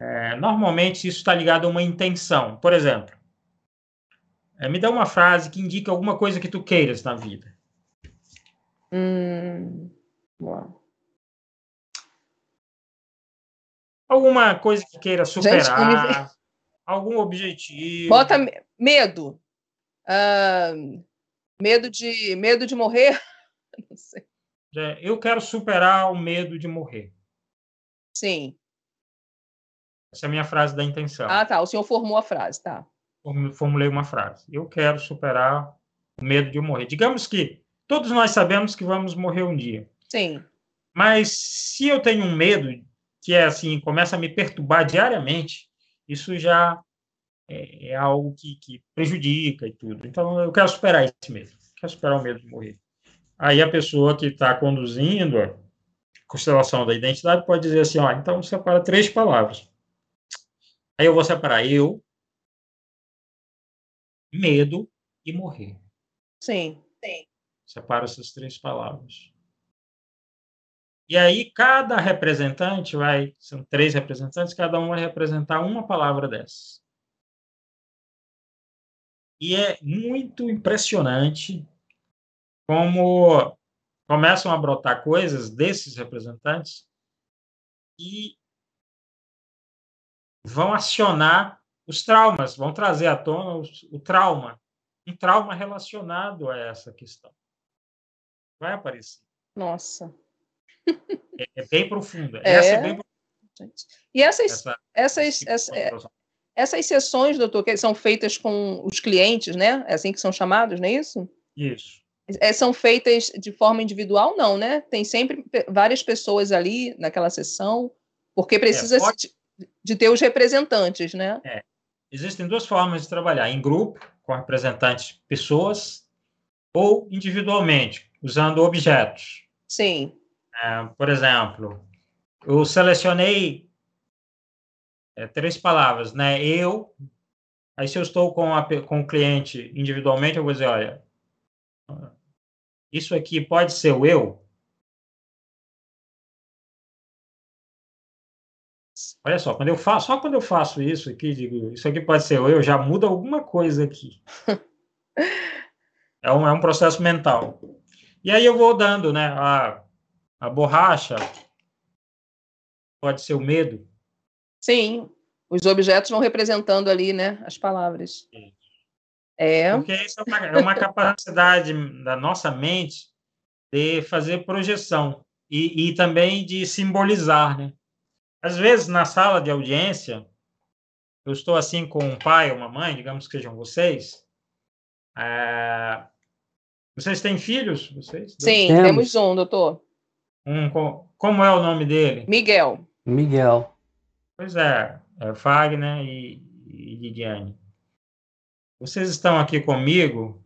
É, normalmente isso está ligado a uma intenção. Por exemplo, é, me dá uma frase que indica alguma coisa que tu queiras na vida. Hum, Alguma coisa que queira superar, Gente, algum objetivo. Bota medo. Uh, medo de medo de morrer. Não sei. É, eu quero superar o medo de morrer. Sim. Essa é a minha frase da intenção. Ah, tá. O senhor formou a frase, tá. Formulei uma frase. Eu quero superar o medo de morrer. Digamos que todos nós sabemos que vamos morrer um dia. Sim. Mas se eu tenho um medo que é assim, começa a me perturbar diariamente, isso já é, é algo que, que, prejudica e tudo. Então, eu quero superar esse medo. Quero superar o medo de morrer. Aí a pessoa que está conduzindo a constelação da identidade pode dizer assim, ó, então separa três palavras. Aí eu vou separar eu, medo e morrer. Sim, sim. Separo essas três palavras. E aí cada representante vai, são três representantes, cada um vai representar uma palavra dessas. E é muito impressionante como começam a brotar coisas desses representantes e vão acionar os traumas, vão trazer à tona o, trauma, um trauma relacionado a essa questão. Vai aparecer. Nossa. É, é bem profunda. É... Essa é bem profunda. E essas, essa, essas, essa, essas sessões, doutor, que são feitas com os clientes, né? É assim que são chamados, não é isso? Isso. É, são feitas de forma individual, não, né? Tem sempre várias pessoas ali naquela sessão, porque precisa é, pode... de, de, ter os representantes, né? É. Existem duas formas de trabalhar: em grupo, com representantes pessoas, ou individualmente, usando objetos. Sim. É, por exemplo, eu selecionei é, três palavras, né? Eu. Aí, se eu estou com, a, com o cliente individualmente, eu vou dizer: olha, isso aqui pode ser o eu? Olha só, quando eu faço, só quando eu faço isso aqui, digo, isso aqui pode ser o eu, já muda alguma coisa aqui. é, um, é um processo mental. E aí eu vou dando, né? A, a borracha pode ser o medo, Sim, os objetos vão representando ali, né, as palavras. É. Porque isso é uma, é uma capacidade da nossa mente de fazer projeção e, e também de simbolizar, né? Às vezes, na sala de audiência, eu estou assim com um pai ou uma mãe, digamos que sejam vocês. É... Vocês têm filhos? Vocês? Sim, temos. temos um, doutor. Um, como é o nome dele? Miguel. Miguel. Pois é, é Fagner e, e Lidiane. Vocês estão aqui comigo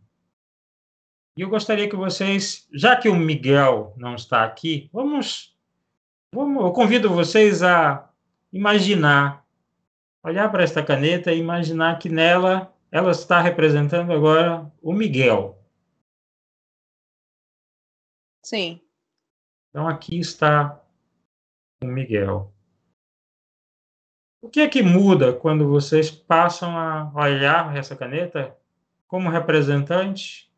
e eu gostaria que vocês, já que o Miguel não está aqui, vamos, vamos eu convido vocês a imaginar, olhar para esta caneta e imaginar que nela ela está representando agora o Miguel. Sim. Então aqui está o Miguel. O que é que muda quando vocês passam a olhar essa caneta como representante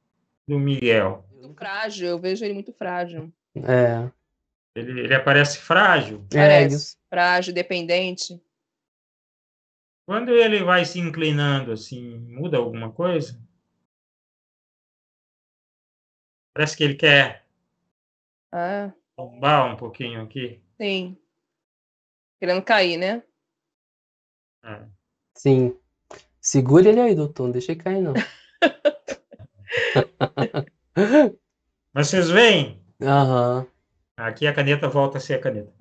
do Miguel? Muito frágil, eu vejo ele muito frágil. É. Ele, ele aparece frágil? Parece, é. frágil, dependente. Quando ele vai se inclinando assim, muda alguma coisa? Parece que ele quer ah. Tombar um pouquinho aqui. Sim. Querendo cair, né? É. Sim. Segura ele aí, doutor. Não deixa ele cair, não. Mas vocês veem? Aham. Aqui a caneta volta a ser a caneta.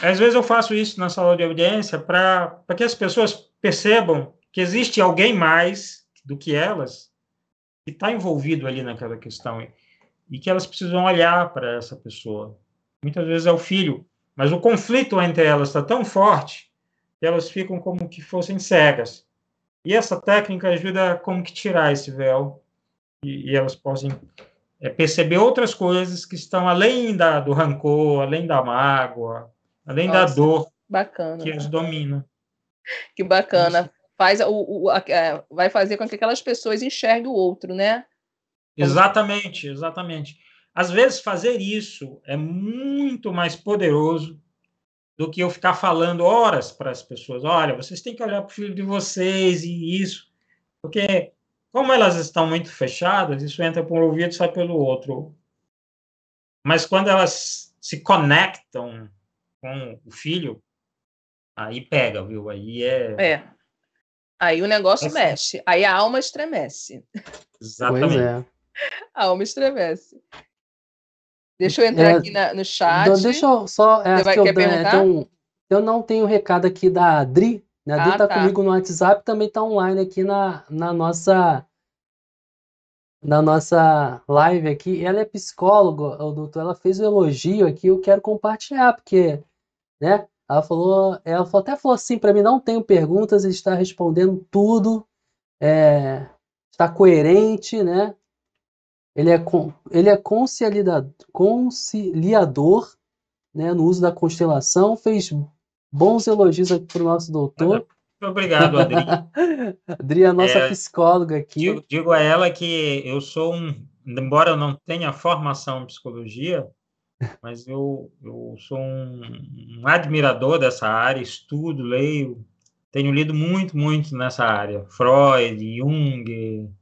Às vezes eu faço isso na sala de audiência para que as pessoas percebam que existe alguém mais do que elas que está envolvido ali naquela questão e que elas precisam olhar para essa pessoa. Muitas vezes é o filho, mas o conflito entre elas está tão forte que elas ficam como que fossem cegas. E essa técnica ajuda como que tirar esse véu e, e elas possam é, perceber outras coisas que estão além da, do rancor, além da mágoa, além Nossa, da dor bacana, que as domina. Que bacana. Faz o, o a, é, vai fazer com que aquelas pessoas enxerguem o outro, né? Exatamente, exatamente. Às vezes fazer isso é muito mais poderoso do que eu ficar falando horas para as pessoas. Olha, vocês têm que olhar para o filho de vocês e isso, porque como elas estão muito fechadas, isso entra por um ouvido e sai pelo outro. Mas quando elas se conectam com o filho, aí pega, viu? Aí é. É. Aí o negócio é mexe. Aí a alma estremece. Exatamente. É. A alma estremece. Deixa eu entrar é, aqui na, no chat. Deixa eu só. É, Você vai, eu, quer perguntar? Então, eu não tenho recado aqui da Adri. Né? A Adri ah, tá, tá, comigo no WhatsApp, também tá online aqui na, na nossa na nossa live aqui. Ela é psicóloga, o doutor, ela fez um elogio aqui, eu quero compartilhar, porque, né? Ela falou, ela até falou assim para mim, não tenho perguntas, está respondendo tudo, é, está coerente, né? Ele é, ele é conciliador, conciliador né, no uso da constelação, fez bons elogios aqui para o nosso doutor. Muito obrigado, Adri. Adri é a nossa é, psicóloga aqui. Digo, digo, a ela que eu sou um, embora eu não tenha formação em psicologia, mas eu, eu sou um, um admirador dessa área, estudo, leio, tenho lido muito, muito nessa área. Freud, Jung,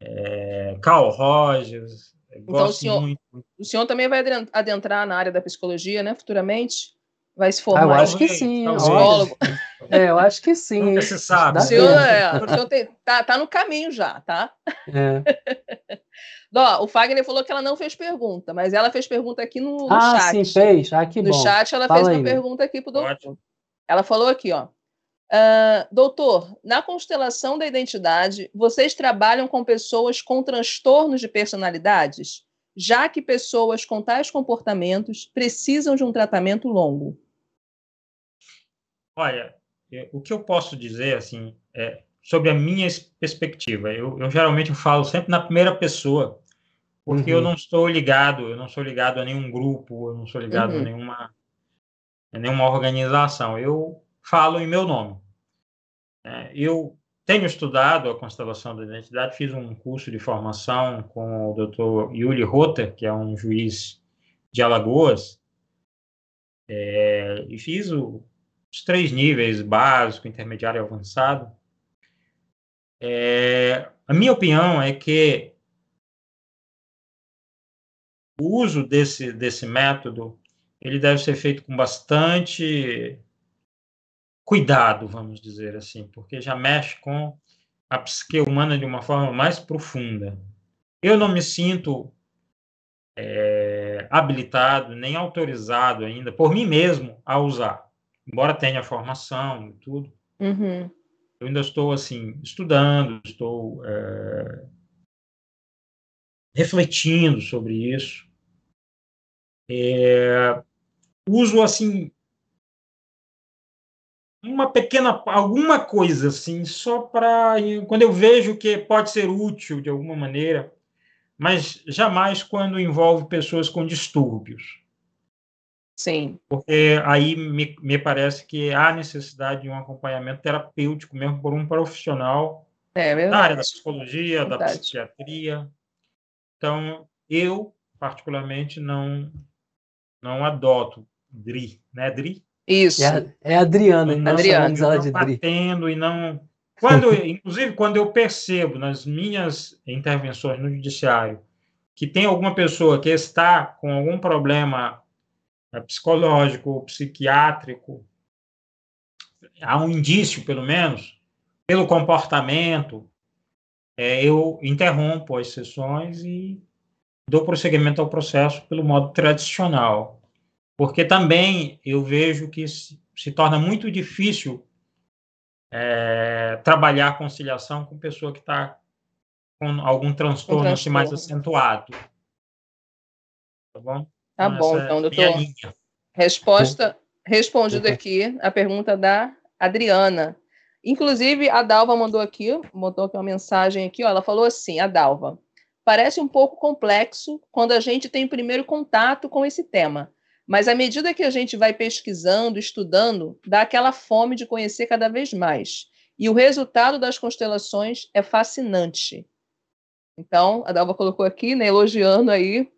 é, Carl Rogers. Então, o senhor, muito. o senhor também vai adentrar na área da psicologia, né, futuramente? Vai se formar? Ah, eu acho que sim. Psicólogo. É, eu acho que sim. Se sabe. O senhor, é, o senhor tem, tá, tá no caminho já, tá? É. Ó, o Fagner falou que ela não fez pergunta, mas ela fez pergunta aqui no, no ah, chat. Ah, sim, fez. Ah, que no bom. No chat ela Fala fez aí. uma pergunta aqui pro doutor. Ótimo. Ela falou aqui, ó. Uh, doutor, na constelação da identidade, vocês trabalham com pessoas com transtornos de personalidades, já que pessoas com tais comportamentos precisam de um tratamento longo? Olha, é, o que eu posso dizer assim é sobre a minha perspectiva. Eu, eu geralmente falo sempre na primeira pessoa, porque uhum. eu não estou ligado, eu não sou ligado a nenhum grupo, eu não sou ligado uhum. a nenhuma a nenhuma organização. Eu falo em meu nome. É, eu tenho estudado a constelação da identidade, fiz um curso de formação com o Dr. Yuli Rota, que é um juiz de Alagoas, é, e fiz o, os três níveis, básico, intermediário e avançado. É, a minha opinião é que o uso desse, desse método ele deve ser feito com bastante cuidado, vamos dizer assim, porque já mexe com a psique humana de uma forma mais profunda. Eu não me sinto é, habilitado nem autorizado ainda por mim mesmo a usar, embora tenha formação e tudo. Uhum. Eu ainda estou assim estudando, estou é, refletindo sobre isso. É, uso assim uma pequena, alguma coisa assim, só para quando eu vejo que pode ser útil de alguma maneira, mas jamais quando envolve pessoas com distúrbios. Sim. Porque aí me, me parece que há necessidade de um acompanhamento terapêutico mesmo por um profissional é, da área da psicologia, da psiquiatria. Então, eu particularmente não não adoto DRI, né, DRI? Isso. É, é Adriana, não, Adriana. ela de batendo e não. Quando, inclusive, quando eu percebo nas minhas intervenções no judiciário que tem alguma pessoa que está com algum problema é, psicológico ou psiquiátrico, há um indício, pelo menos, pelo comportamento, é, eu interrompo as sessões e dou prosseguimento ao processo pelo modo tradicional, porque também eu vejo que se, torna muito difícil é, trabalhar a conciliação com pessoa que está com algum transtorno, um transtorno. mais acentuado. Tá bom? Tá então, bom, então, doutor. Resposta respondida aqui a pergunta da Adriana. Inclusive, a Dalva mandou aqui, botou aqui uma mensagem aqui, ó, ela falou assim, a Dalva, parece um pouco complexo quando a gente tem primeiro contato com esse tema, mas à medida que a gente vai pesquisando, estudando, dá aquela fome de conhecer cada vez mais. E o resultado das constelações é fascinante. Então, a Dalva colocou aqui, né, elogiando aí,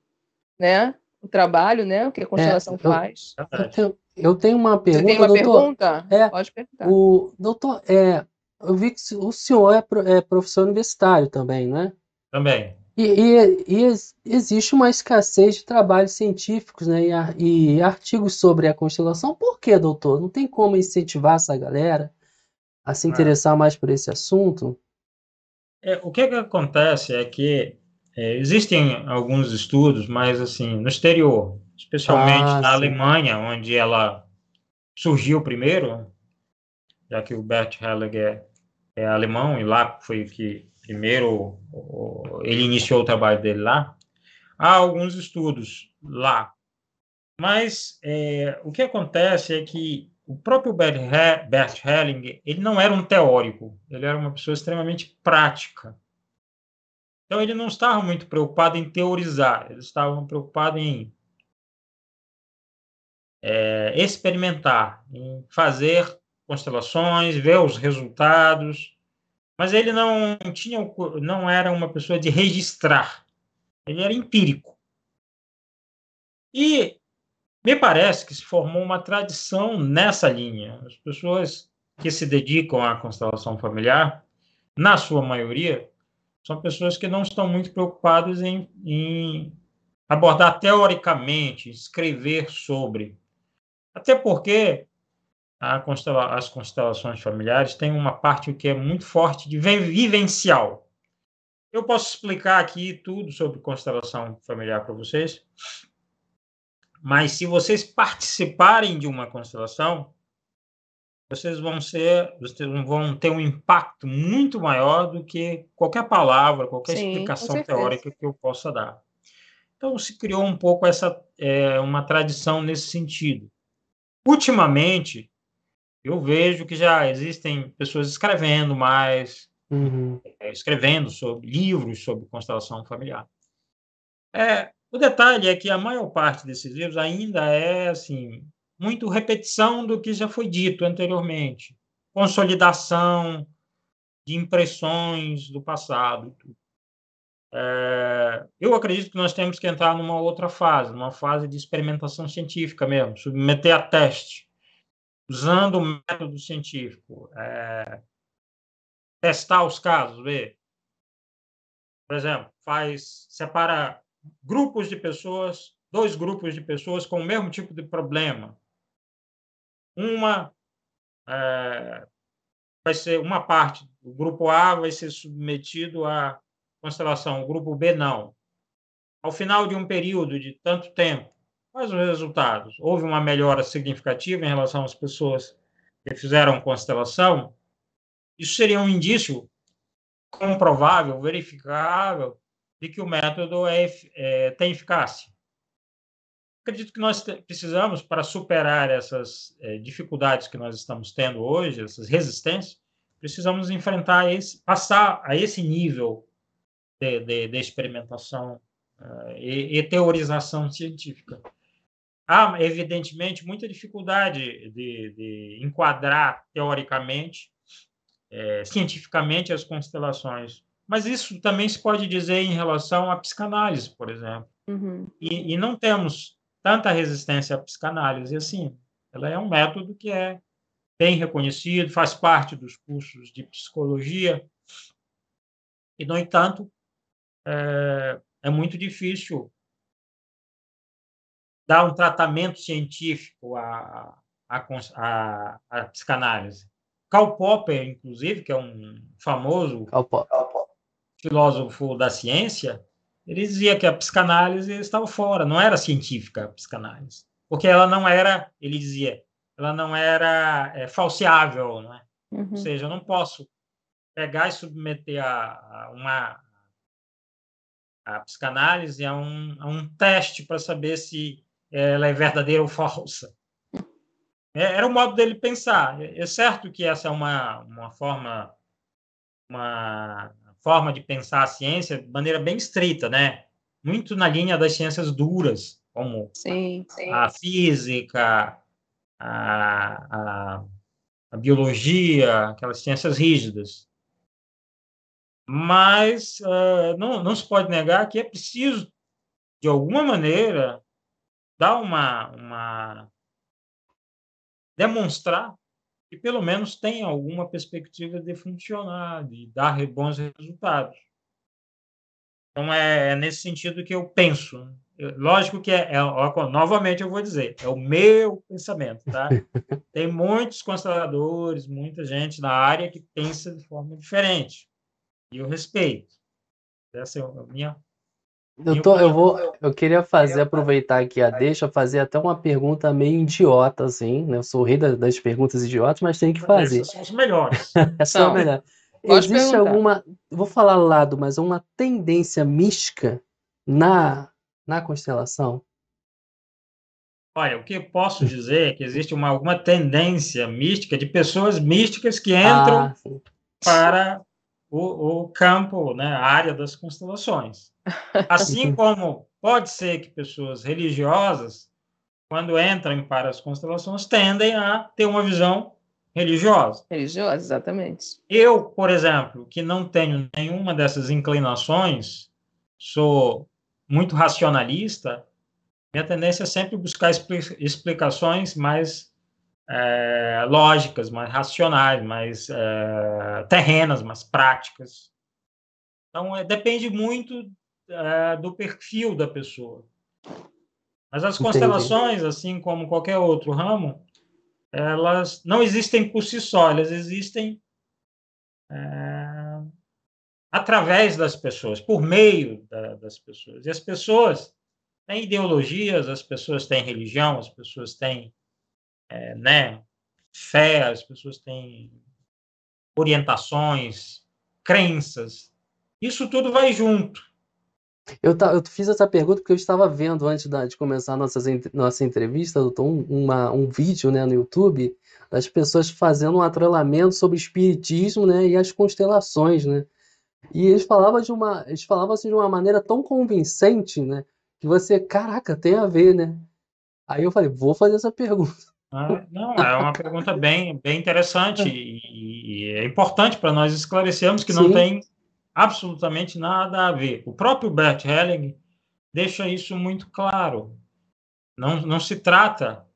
né, o trabalho, né, o que a constelação é, eu, faz. Eu tenho, eu tenho uma pergunta. Você tem uma doutor, pergunta? É, Pode perguntar. O, doutor, é, eu vi que o senhor é, é professor universitário também, né? Também. E, e, e, existe uma escassez de trabalhos científicos né, e, e, artigos sobre a constelação. Por que, doutor? Não tem como incentivar essa galera a se é. interessar mais por esse assunto? É, o que, que acontece é que é, existem alguns estudos, mas assim, no exterior, especialmente ah, na sim. Alemanha, onde ela surgiu primeiro, já que o Bert Hellinger é, é alemão e lá foi o que primeiro ele iniciou o trabalho dele lá. Há alguns estudos lá, mas é, o que acontece é que o próprio Bert, Hellinger ele não era um teórico, ele era uma pessoa extremamente prática. Então ele não estava muito preocupado em teorizar, ele estava preocupado em é, experimentar, em fazer constelações, ver os resultados, mas ele não tinha, não era uma pessoa de registrar, ele era empírico. E me parece que se formou uma tradição nessa linha. As pessoas que se dedicam à constelação familiar, na sua maioria, são pessoas que não estão muito preocupadas em, em abordar teoricamente, escrever sobre. Até porque constela as constelações familiares têm uma parte que é muito forte de vivencial. Eu posso explicar aqui tudo sobre constelação familiar para vocês, mas se vocês participarem de uma constelação, vocês vão ser, vocês vão ter um impacto muito maior do que qualquer palavra, qualquer Sim, explicação teórica que eu possa dar. Então se criou um pouco essa é, uma tradição nesse sentido. Ultimamente, eu vejo que já existem pessoas escrevendo mais, uhum. é, escrevendo sobre livros sobre constelação familiar. É, o detalhe é que a maior parte desses livros ainda é assim muito repetição do que já foi dito anteriormente, consolidação de impressões do passado. É, eu acredito que nós temos que entrar numa outra fase, numa fase de experimentação científica mesmo, submeter a teste, usando o método científico, é, testar os casos, ver. Por exemplo, faz separa grupos de pessoas, dois grupos de pessoas com o mesmo tipo de problema. Uma é, vai ser uma parte, o grupo A vai ser submetido à constelação, o grupo B não. Ao final de um período de tanto tempo, quais os resultados? Houve uma melhora significativa em relação às pessoas que fizeram constelação? Isso seria um indício comprovável, verificável, de que o método é, é, tem eficácia. Acredito que nós precisamos, para superar essas é, dificuldades que nós estamos tendo hoje, essas resistências, precisamos enfrentar esse, passar a esse nível de, de, de experimentação uh, e, e, teorização científica. Há, evidentemente, muita dificuldade de, de enquadrar teoricamente, é, cientificamente, as constelações. Mas isso também se pode dizer em relação à psicanálise, por exemplo. Uhum. E, e, não temos tanta resistência à psicanálise assim. Ela é um método que é bem reconhecido, faz parte dos cursos de psicologia. E, no entanto, é, é muito difícil dar um tratamento científico à, à, à, à psicanálise. Karl Popper, inclusive, que é um famoso filósofo da ciência, ele dizia que a psicanálise estava fora, não era científica a psicanálise, porque ela não era, ele dizia, ela não era é, falseável, não é? Uhum. Ou seja, eu não posso pegar e submeter a, a uma a psicanálise a um, a um teste para saber se ela é verdadeira ou falsa. É, era o modo dele pensar. É certo que essa é uma, uma forma uma forma de pensar a ciência de maneira bem estrita, né? Muito na linha das ciências duras, como sim, sim. a física, a, a, a, biologia, aquelas ciências rígidas. Mas uh, não, não se pode negar que é preciso, de alguma maneira, dar uma, uma demonstrar que pelo menos tem alguma perspectiva de funcionar, de dar bons resultados. Então, é, é nesse sentido que eu penso. Lógico que é, é, novamente eu vou dizer, é o meu pensamento, tá? Tem muitos consteladores, muita gente na área que pensa de forma diferente. E eu respeito. Essa é a minha eu, tô, eu vou, eu queria fazer, aproveitar aqui a deixa, fazer até uma pergunta meio idiota, assim, né? Eu sou o rei das perguntas idiotas, mas tenho que fazer. Essas são as melhores. Essa é a melhor. Existe perguntar. alguma, vou falar lado, mas uma tendência mística na, na constelação? Olha, o que eu posso dizer é que existe uma, alguma tendência mística de pessoas místicas que entram ah, para o, o campo, né, a área das constelações. Assim como pode ser que pessoas religiosas, quando entram para as constelações, tendem a ter uma visão religiosa. Religiosa, exatamente. Eu, por exemplo, que não tenho nenhuma dessas inclinações, sou muito racionalista, minha tendência é sempre buscar explicações mais é, lógicas, mais racionais, mais é, terrenas, mais práticas. Então, é, depende muito é, do perfil da pessoa. Mas as constelações, Entendi. assim como qualquer outro ramo, elas não existem por si só, elas existem é, através das pessoas, por meio da, das pessoas. E as pessoas têm ideologias, as pessoas têm religião, as pessoas têm é, né, fé, as pessoas têm orientações, crenças. Isso tudo vai junto. Eu, eu fiz essa pergunta porque eu estava vendo antes da, de começar nossas, nossa entrevista, doutor, um, uma, um vídeo né, no YouTube das pessoas fazendo um atrelamento sobre espiritismo né, e as constelações. Né? E eles falavam de uma, eles falavam assim, de uma maneira tão convincente né, que você, caraca, tem a ver, né? Aí eu falei, vou fazer essa pergunta. Ah, não, é uma pergunta bem, bem interessante e, e é importante para nós esclarecermos que Sim. não tem absolutamente nada a ver. O próprio Bert Helling deixa isso muito claro. Não, não se trata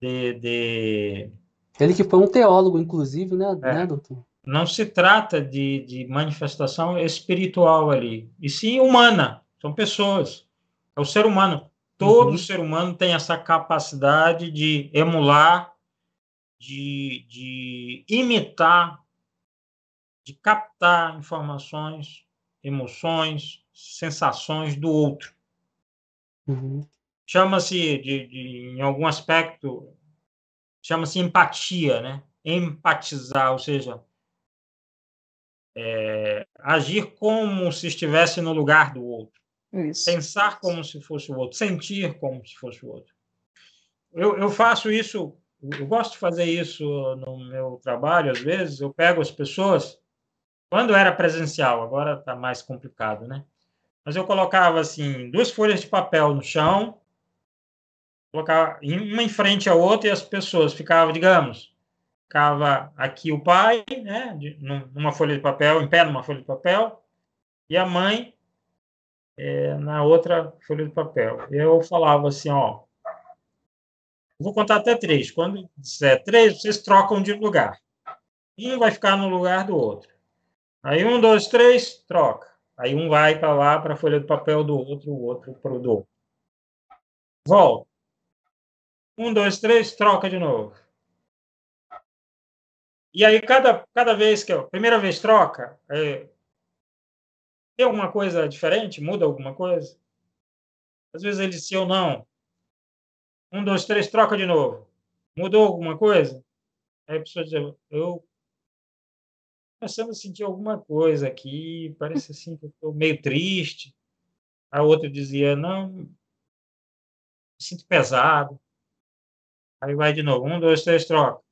de, de... Ele que foi um teólogo, inclusive, né, é. né doutor? Não se trata de, de manifestação espiritual ali, e sim humana. São pessoas. É o ser humano. Todo uhum. ser humano tem essa capacidade de emular, de, de imitar, de captar informações, emoções, sensações do outro. Uhum. Chama-se, de, de, em algum aspecto, chama-se empatia, né? Empatizar, ou seja, é, agir como se estivesse no lugar do outro. Isso. Pensar como se fosse o outro, sentir como se fosse o outro. Eu, eu faço isso, eu gosto de fazer isso no meu trabalho, às vezes. Eu pego as pessoas, quando era presencial, agora está mais complicado, né? Mas eu colocava assim duas folhas de papel no chão, colocava uma em frente à outra e as pessoas ficavam, digamos, ficava aqui o pai, né, numa folha de papel, em pé numa folha de papel, e a mãe é, na outra folha de papel. Eu falava assim, ó, vou contar até três. Quando disser três, vocês trocam de lugar. Um vai ficar no lugar do outro. Aí um, dois, três, troca. Aí um vai para lá para a folha de papel do outro, o outro para o do outro. Volta. Um, dois, três, troca de novo. E aí, cada, cada vez que. A primeira vez troca, é, Tem alguma coisa diferente? Muda alguma coisa? Às vezes ele disse ou não. Um, dois, três, troca de novo. Mudou alguma coisa? Aí a pessoa dizia, eu começando a sentir alguma coisa aqui, parece assim que eu estou meio triste. A outra dizia, não, me sinto pesado. Aí vai de novo, um, dois, três, troca.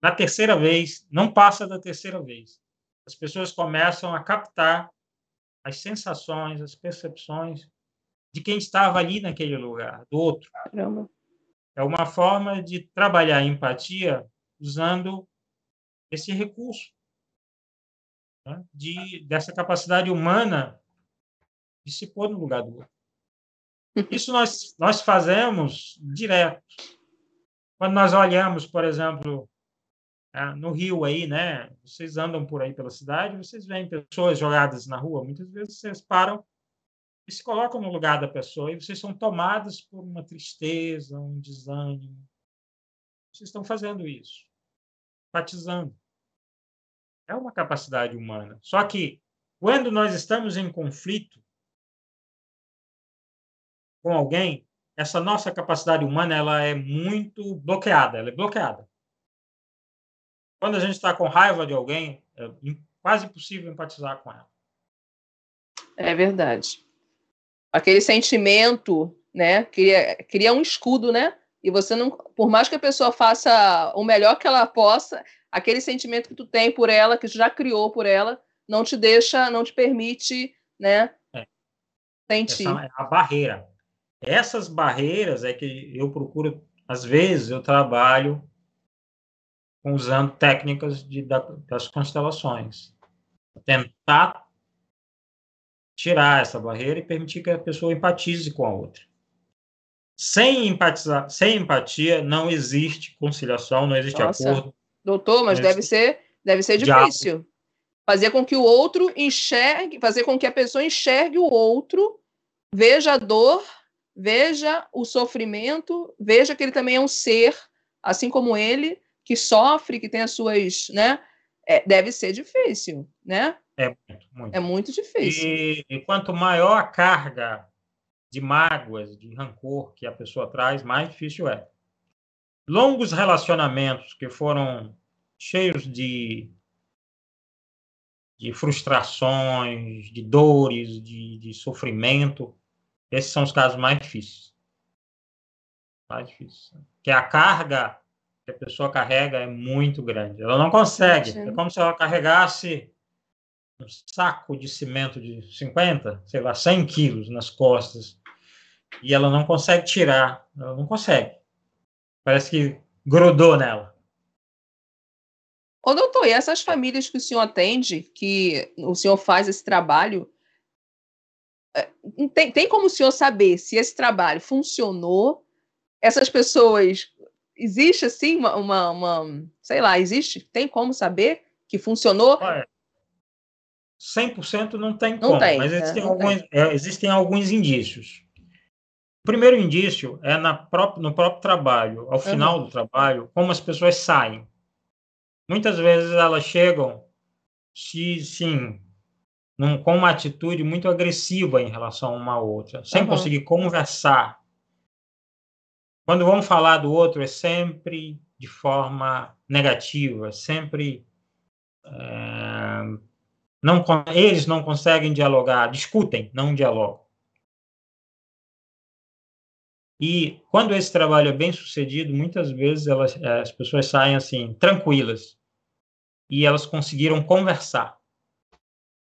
Na terceira vez, não passa da terceira vez. As pessoas começam a captar as sensações, as percepções de quem estava ali naquele lugar, do outro. Caramba. É uma forma de trabalhar a empatia usando esse recurso né? de, dessa capacidade humana de se pôr no lugar do outro. Isso nós, nós fazemos direto. Quando nós olhamos, por exemplo, é, no Rio aí, né? Vocês andam por aí pela cidade, vocês veem pessoas jogadas na rua. Muitas vezes vocês param e se colocam no lugar da pessoa e vocês são tomados por uma tristeza, um desânimo. Vocês estão fazendo isso, empatizando. É uma capacidade humana. Só que quando nós estamos em conflito com alguém, essa nossa capacidade humana ela é muito bloqueada, ela é bloqueada. Quando a gente está com raiva de alguém, é quase impossível empatizar com ela. É verdade. Aquele sentimento, né, cria, cria um escudo, né? E você não, por mais que a pessoa faça o melhor que ela possa, aquele sentimento que tu tem por ela, que tu já criou por ela, não te deixa, não te permite, né? É. Sentir. Essa é a barreira. Essas barreiras é que eu procuro, às vezes eu trabalho usando técnicas de, das constelações. Tentar tirar essa barreira e permitir que a pessoa empatize com a outra. Sem, empatizar, sem empatia não existe conciliação, não existe Nossa. acordo. Doutor, mas deve ser, deve ser difícil. Fazer com que o outro enxergue, fazer com que a pessoa enxergue o outro, veja a dor, veja o sofrimento, veja que ele também é um ser, assim como ele, que sofre, que tem as suas, né? É, deve ser difícil, né? É muito, muito. É muito difícil. E, e, quanto maior a carga de mágoas, de rancor que a pessoa traz, mais difícil é. Longos relacionamentos que foram cheios de, de frustrações, de dores, de, de sofrimento, esses são os casos mais difíceis. Mais difíceis. Que a carga que a pessoa carrega é muito grande. Ela não consegue. Sim. É como se ela carregasse um saco de cimento de 50, sei lá, 100 quilos nas costas e ela não consegue tirar. Ela não consegue. Parece que grudou nela. Ô, doutor, e essas famílias que o senhor atende, que o senhor faz esse trabalho, é, tem, tem como o senhor saber se esse trabalho funcionou? Essas pessoas existe assim uma, uma, uma, sei lá, existe? Tem como saber que funcionou? Olha, 100% não tem não como, tem, mas é, existem, alguns, é, existem alguns indícios. O primeiro indício é na próprio, no próprio trabalho, ao final uhum. do trabalho, como as pessoas saem. Muitas vezes elas chegam, se, sim, num, com uma atitude muito agressiva em relação a uma outra, sem uhum. conseguir conversar, quando vamos falar do outro, é sempre de forma negativa, sempre. É, não, eles não conseguem dialogar, discutem, não dialogam. E quando esse trabalho é bem sucedido, muitas vezes elas, eh, as pessoas saem assim, tranquilas. E elas conseguiram conversar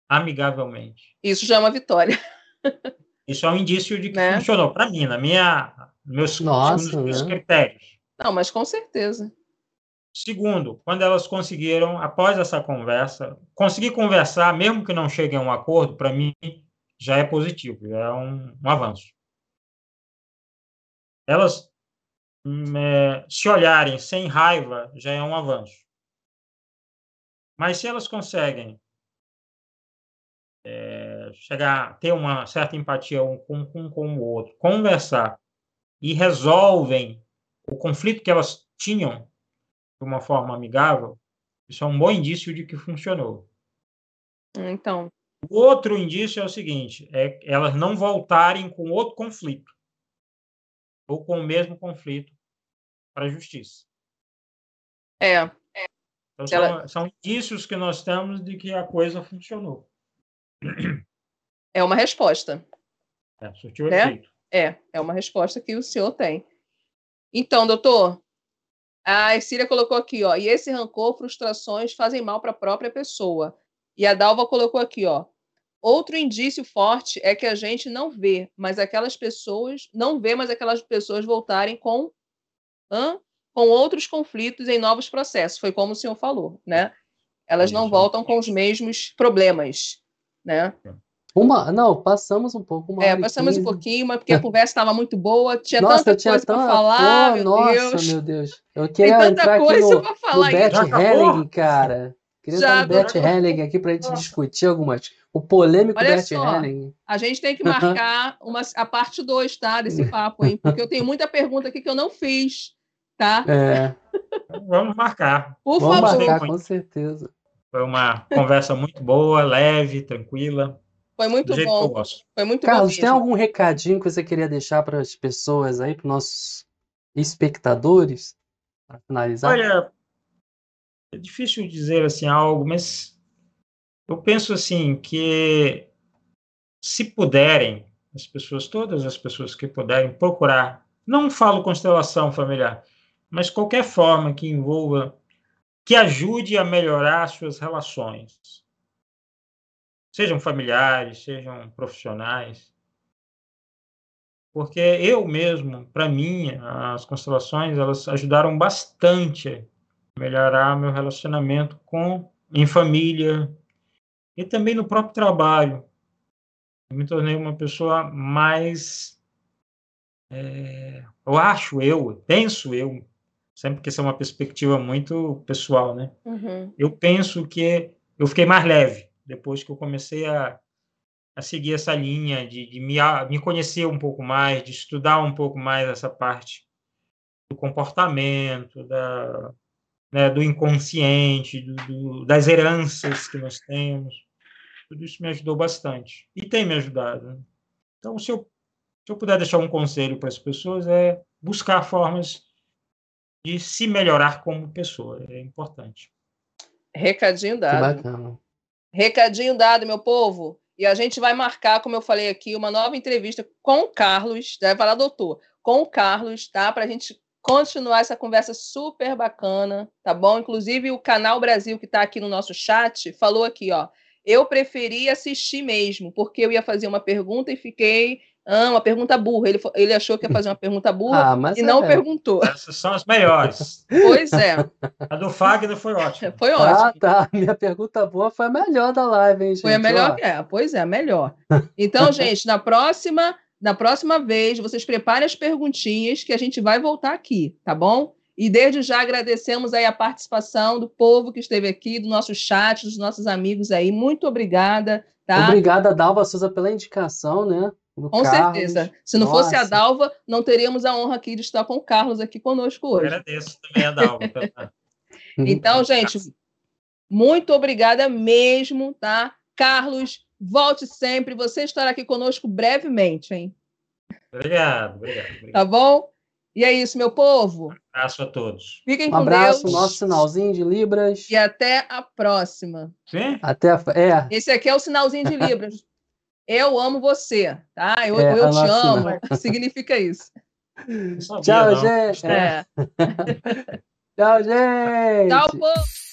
amigavelmente. Isso já é uma vitória. Isso é um indício de que né? funcionou. Para mim, na minha, meus, Nossa, meus né? critérios. Não, mas com certeza. Segundo, quando elas conseguiram, após essa conversa, conseguir conversar, mesmo que não chegue a um acordo, para mim já é positivo, já é um, um avanço. Elas hum, é, se olharem sem raiva já é um avanço. Mas se elas conseguem é, chegar, ter uma certa empatia um com, com, com o outro, conversar e resolvem o conflito que elas tinham de uma forma amigável, isso é um bom indício de que funcionou. Então, O outro indício é o seguinte: é elas não voltarem com outro conflito ou com o mesmo conflito para a justiça. É. Então, são, Ela... são indícios que nós temos de que a coisa funcionou. É uma resposta. É, surtiu né? efeito. É, é uma resposta que o senhor tem. Então, doutor, a Cília colocou aqui, ó, e esse rancor, frustrações fazem mal para a própria pessoa. E a Dalva colocou aqui, ó, outro indício forte é que a gente não vê, mas aquelas pessoas não vê, mas aquelas pessoas voltarem com hã? com outros conflitos em novos processos. Foi como o senhor falou, né? Elas não voltam com os mesmos problemas, né? Uma, não, passamos um pouco. é, passamos 15. um pouquinho, mas porque a conversa estava muito boa, tinha nossa, tanta tinha coisa para falar, Pô, meu nossa, Deus. meu Deus. Eu queria Tem tanta coisa para falar. No Beth Helling, cara. Queria Já, dar um Beth Helling aqui para a gente discutir algumas. O polêmico Olha Beth só, Helling. A gente tem que marcar uma, a parte 2, tá? Desse papo, hein? Porque eu tenho muita pergunta aqui que eu não fiz tá? É. Vamos marcar. Por Vamos favor. marcar, com certeza. Foi uma conversa muito boa, leve, tranquila. Foi muito bom. Foi muito Carlos, bom tem algum recadinho que você queria deixar para as pessoas aí, para nossos espectadores, para finalizar? Olha, é difícil dizer assim algo, mas eu penso assim que se puderem, as pessoas, todas as pessoas que puderem procurar, não falo constelação familiar, mas qualquer forma que envolva, que ajude a melhorar suas relações. Sejam familiares, sejam profissionais. Porque eu mesmo, para mim, as constelações, elas ajudaram bastante melhorar meu relacionamento com em família e também no próprio trabalho. Eu me tornei uma pessoa mais é, eu acho eu, penso eu, sempre que isso é uma perspectiva muito pessoal, né? Uhum. Eu penso que eu fiquei mais leve depois que eu comecei a, a seguir essa linha de, de me, me conhecer um pouco mais, de estudar um pouco mais essa parte do comportamento, da, né, do inconsciente, do, do, das heranças que nós temos. Tudo isso me ajudou bastante e tem me ajudado. Então, se eu, se eu puder deixar um conselho para as pessoas, é buscar formas de se melhorar como pessoa. É importante. Recadinho dado. Recadinho dado, meu povo. E a gente vai marcar, como eu falei aqui, uma nova entrevista com o Carlos, vai falar doutor, com o Carlos, tá? Para a gente continuar essa conversa super bacana, tá bom? Inclusive o canal Brasil que está aqui no nosso chat falou aqui, ó. Eu preferi assistir mesmo, porque eu ia fazer uma pergunta e fiquei ah, uma pergunta burra. Ele, ele achou que ia fazer uma pergunta burra ah, e é não é. perguntou. Essas são as melhores. Pois é. A do Fagner foi ótima. Foi ótima. Ah, tá. Minha pergunta boa foi a melhor da live, hein, gente? Foi a melhor. É, pois é, a melhor. Então, gente, na próxima, na próxima vez, vocês preparem as perguntinhas que a gente vai voltar aqui, tá bom? E desde já agradecemos aí a participação do povo que esteve aqui, do nosso chat, dos nossos amigos aí. Muito obrigada. Tá? Obrigada, Dalva Souza, pela indicação, né? Com Carlos. certeza. Se não Nossa. fosse a Dalva, não teríamos a honra aqui de estar com o Carlos aqui conosco hoje. agradeço também a Dalva. então, gente, muito obrigada mesmo, tá? Carlos, Volte sempre, você estará aqui conosco brevemente, hein? Obrigado, obrigado. obrigado. Tá bom? E é isso, meu povo. Um abraço a todos. Fiquem um com abraço, Deus. nosso sinalzinho de Libras. E até a próxima. Sim? Até a... É. Esse aqui é o sinalzinho de Libras. eu amo você, tá? Eu, é, eu te amo. Significa isso. Sabia, Tchau, não. gente. É. Tchau, gente. Tchau, povo.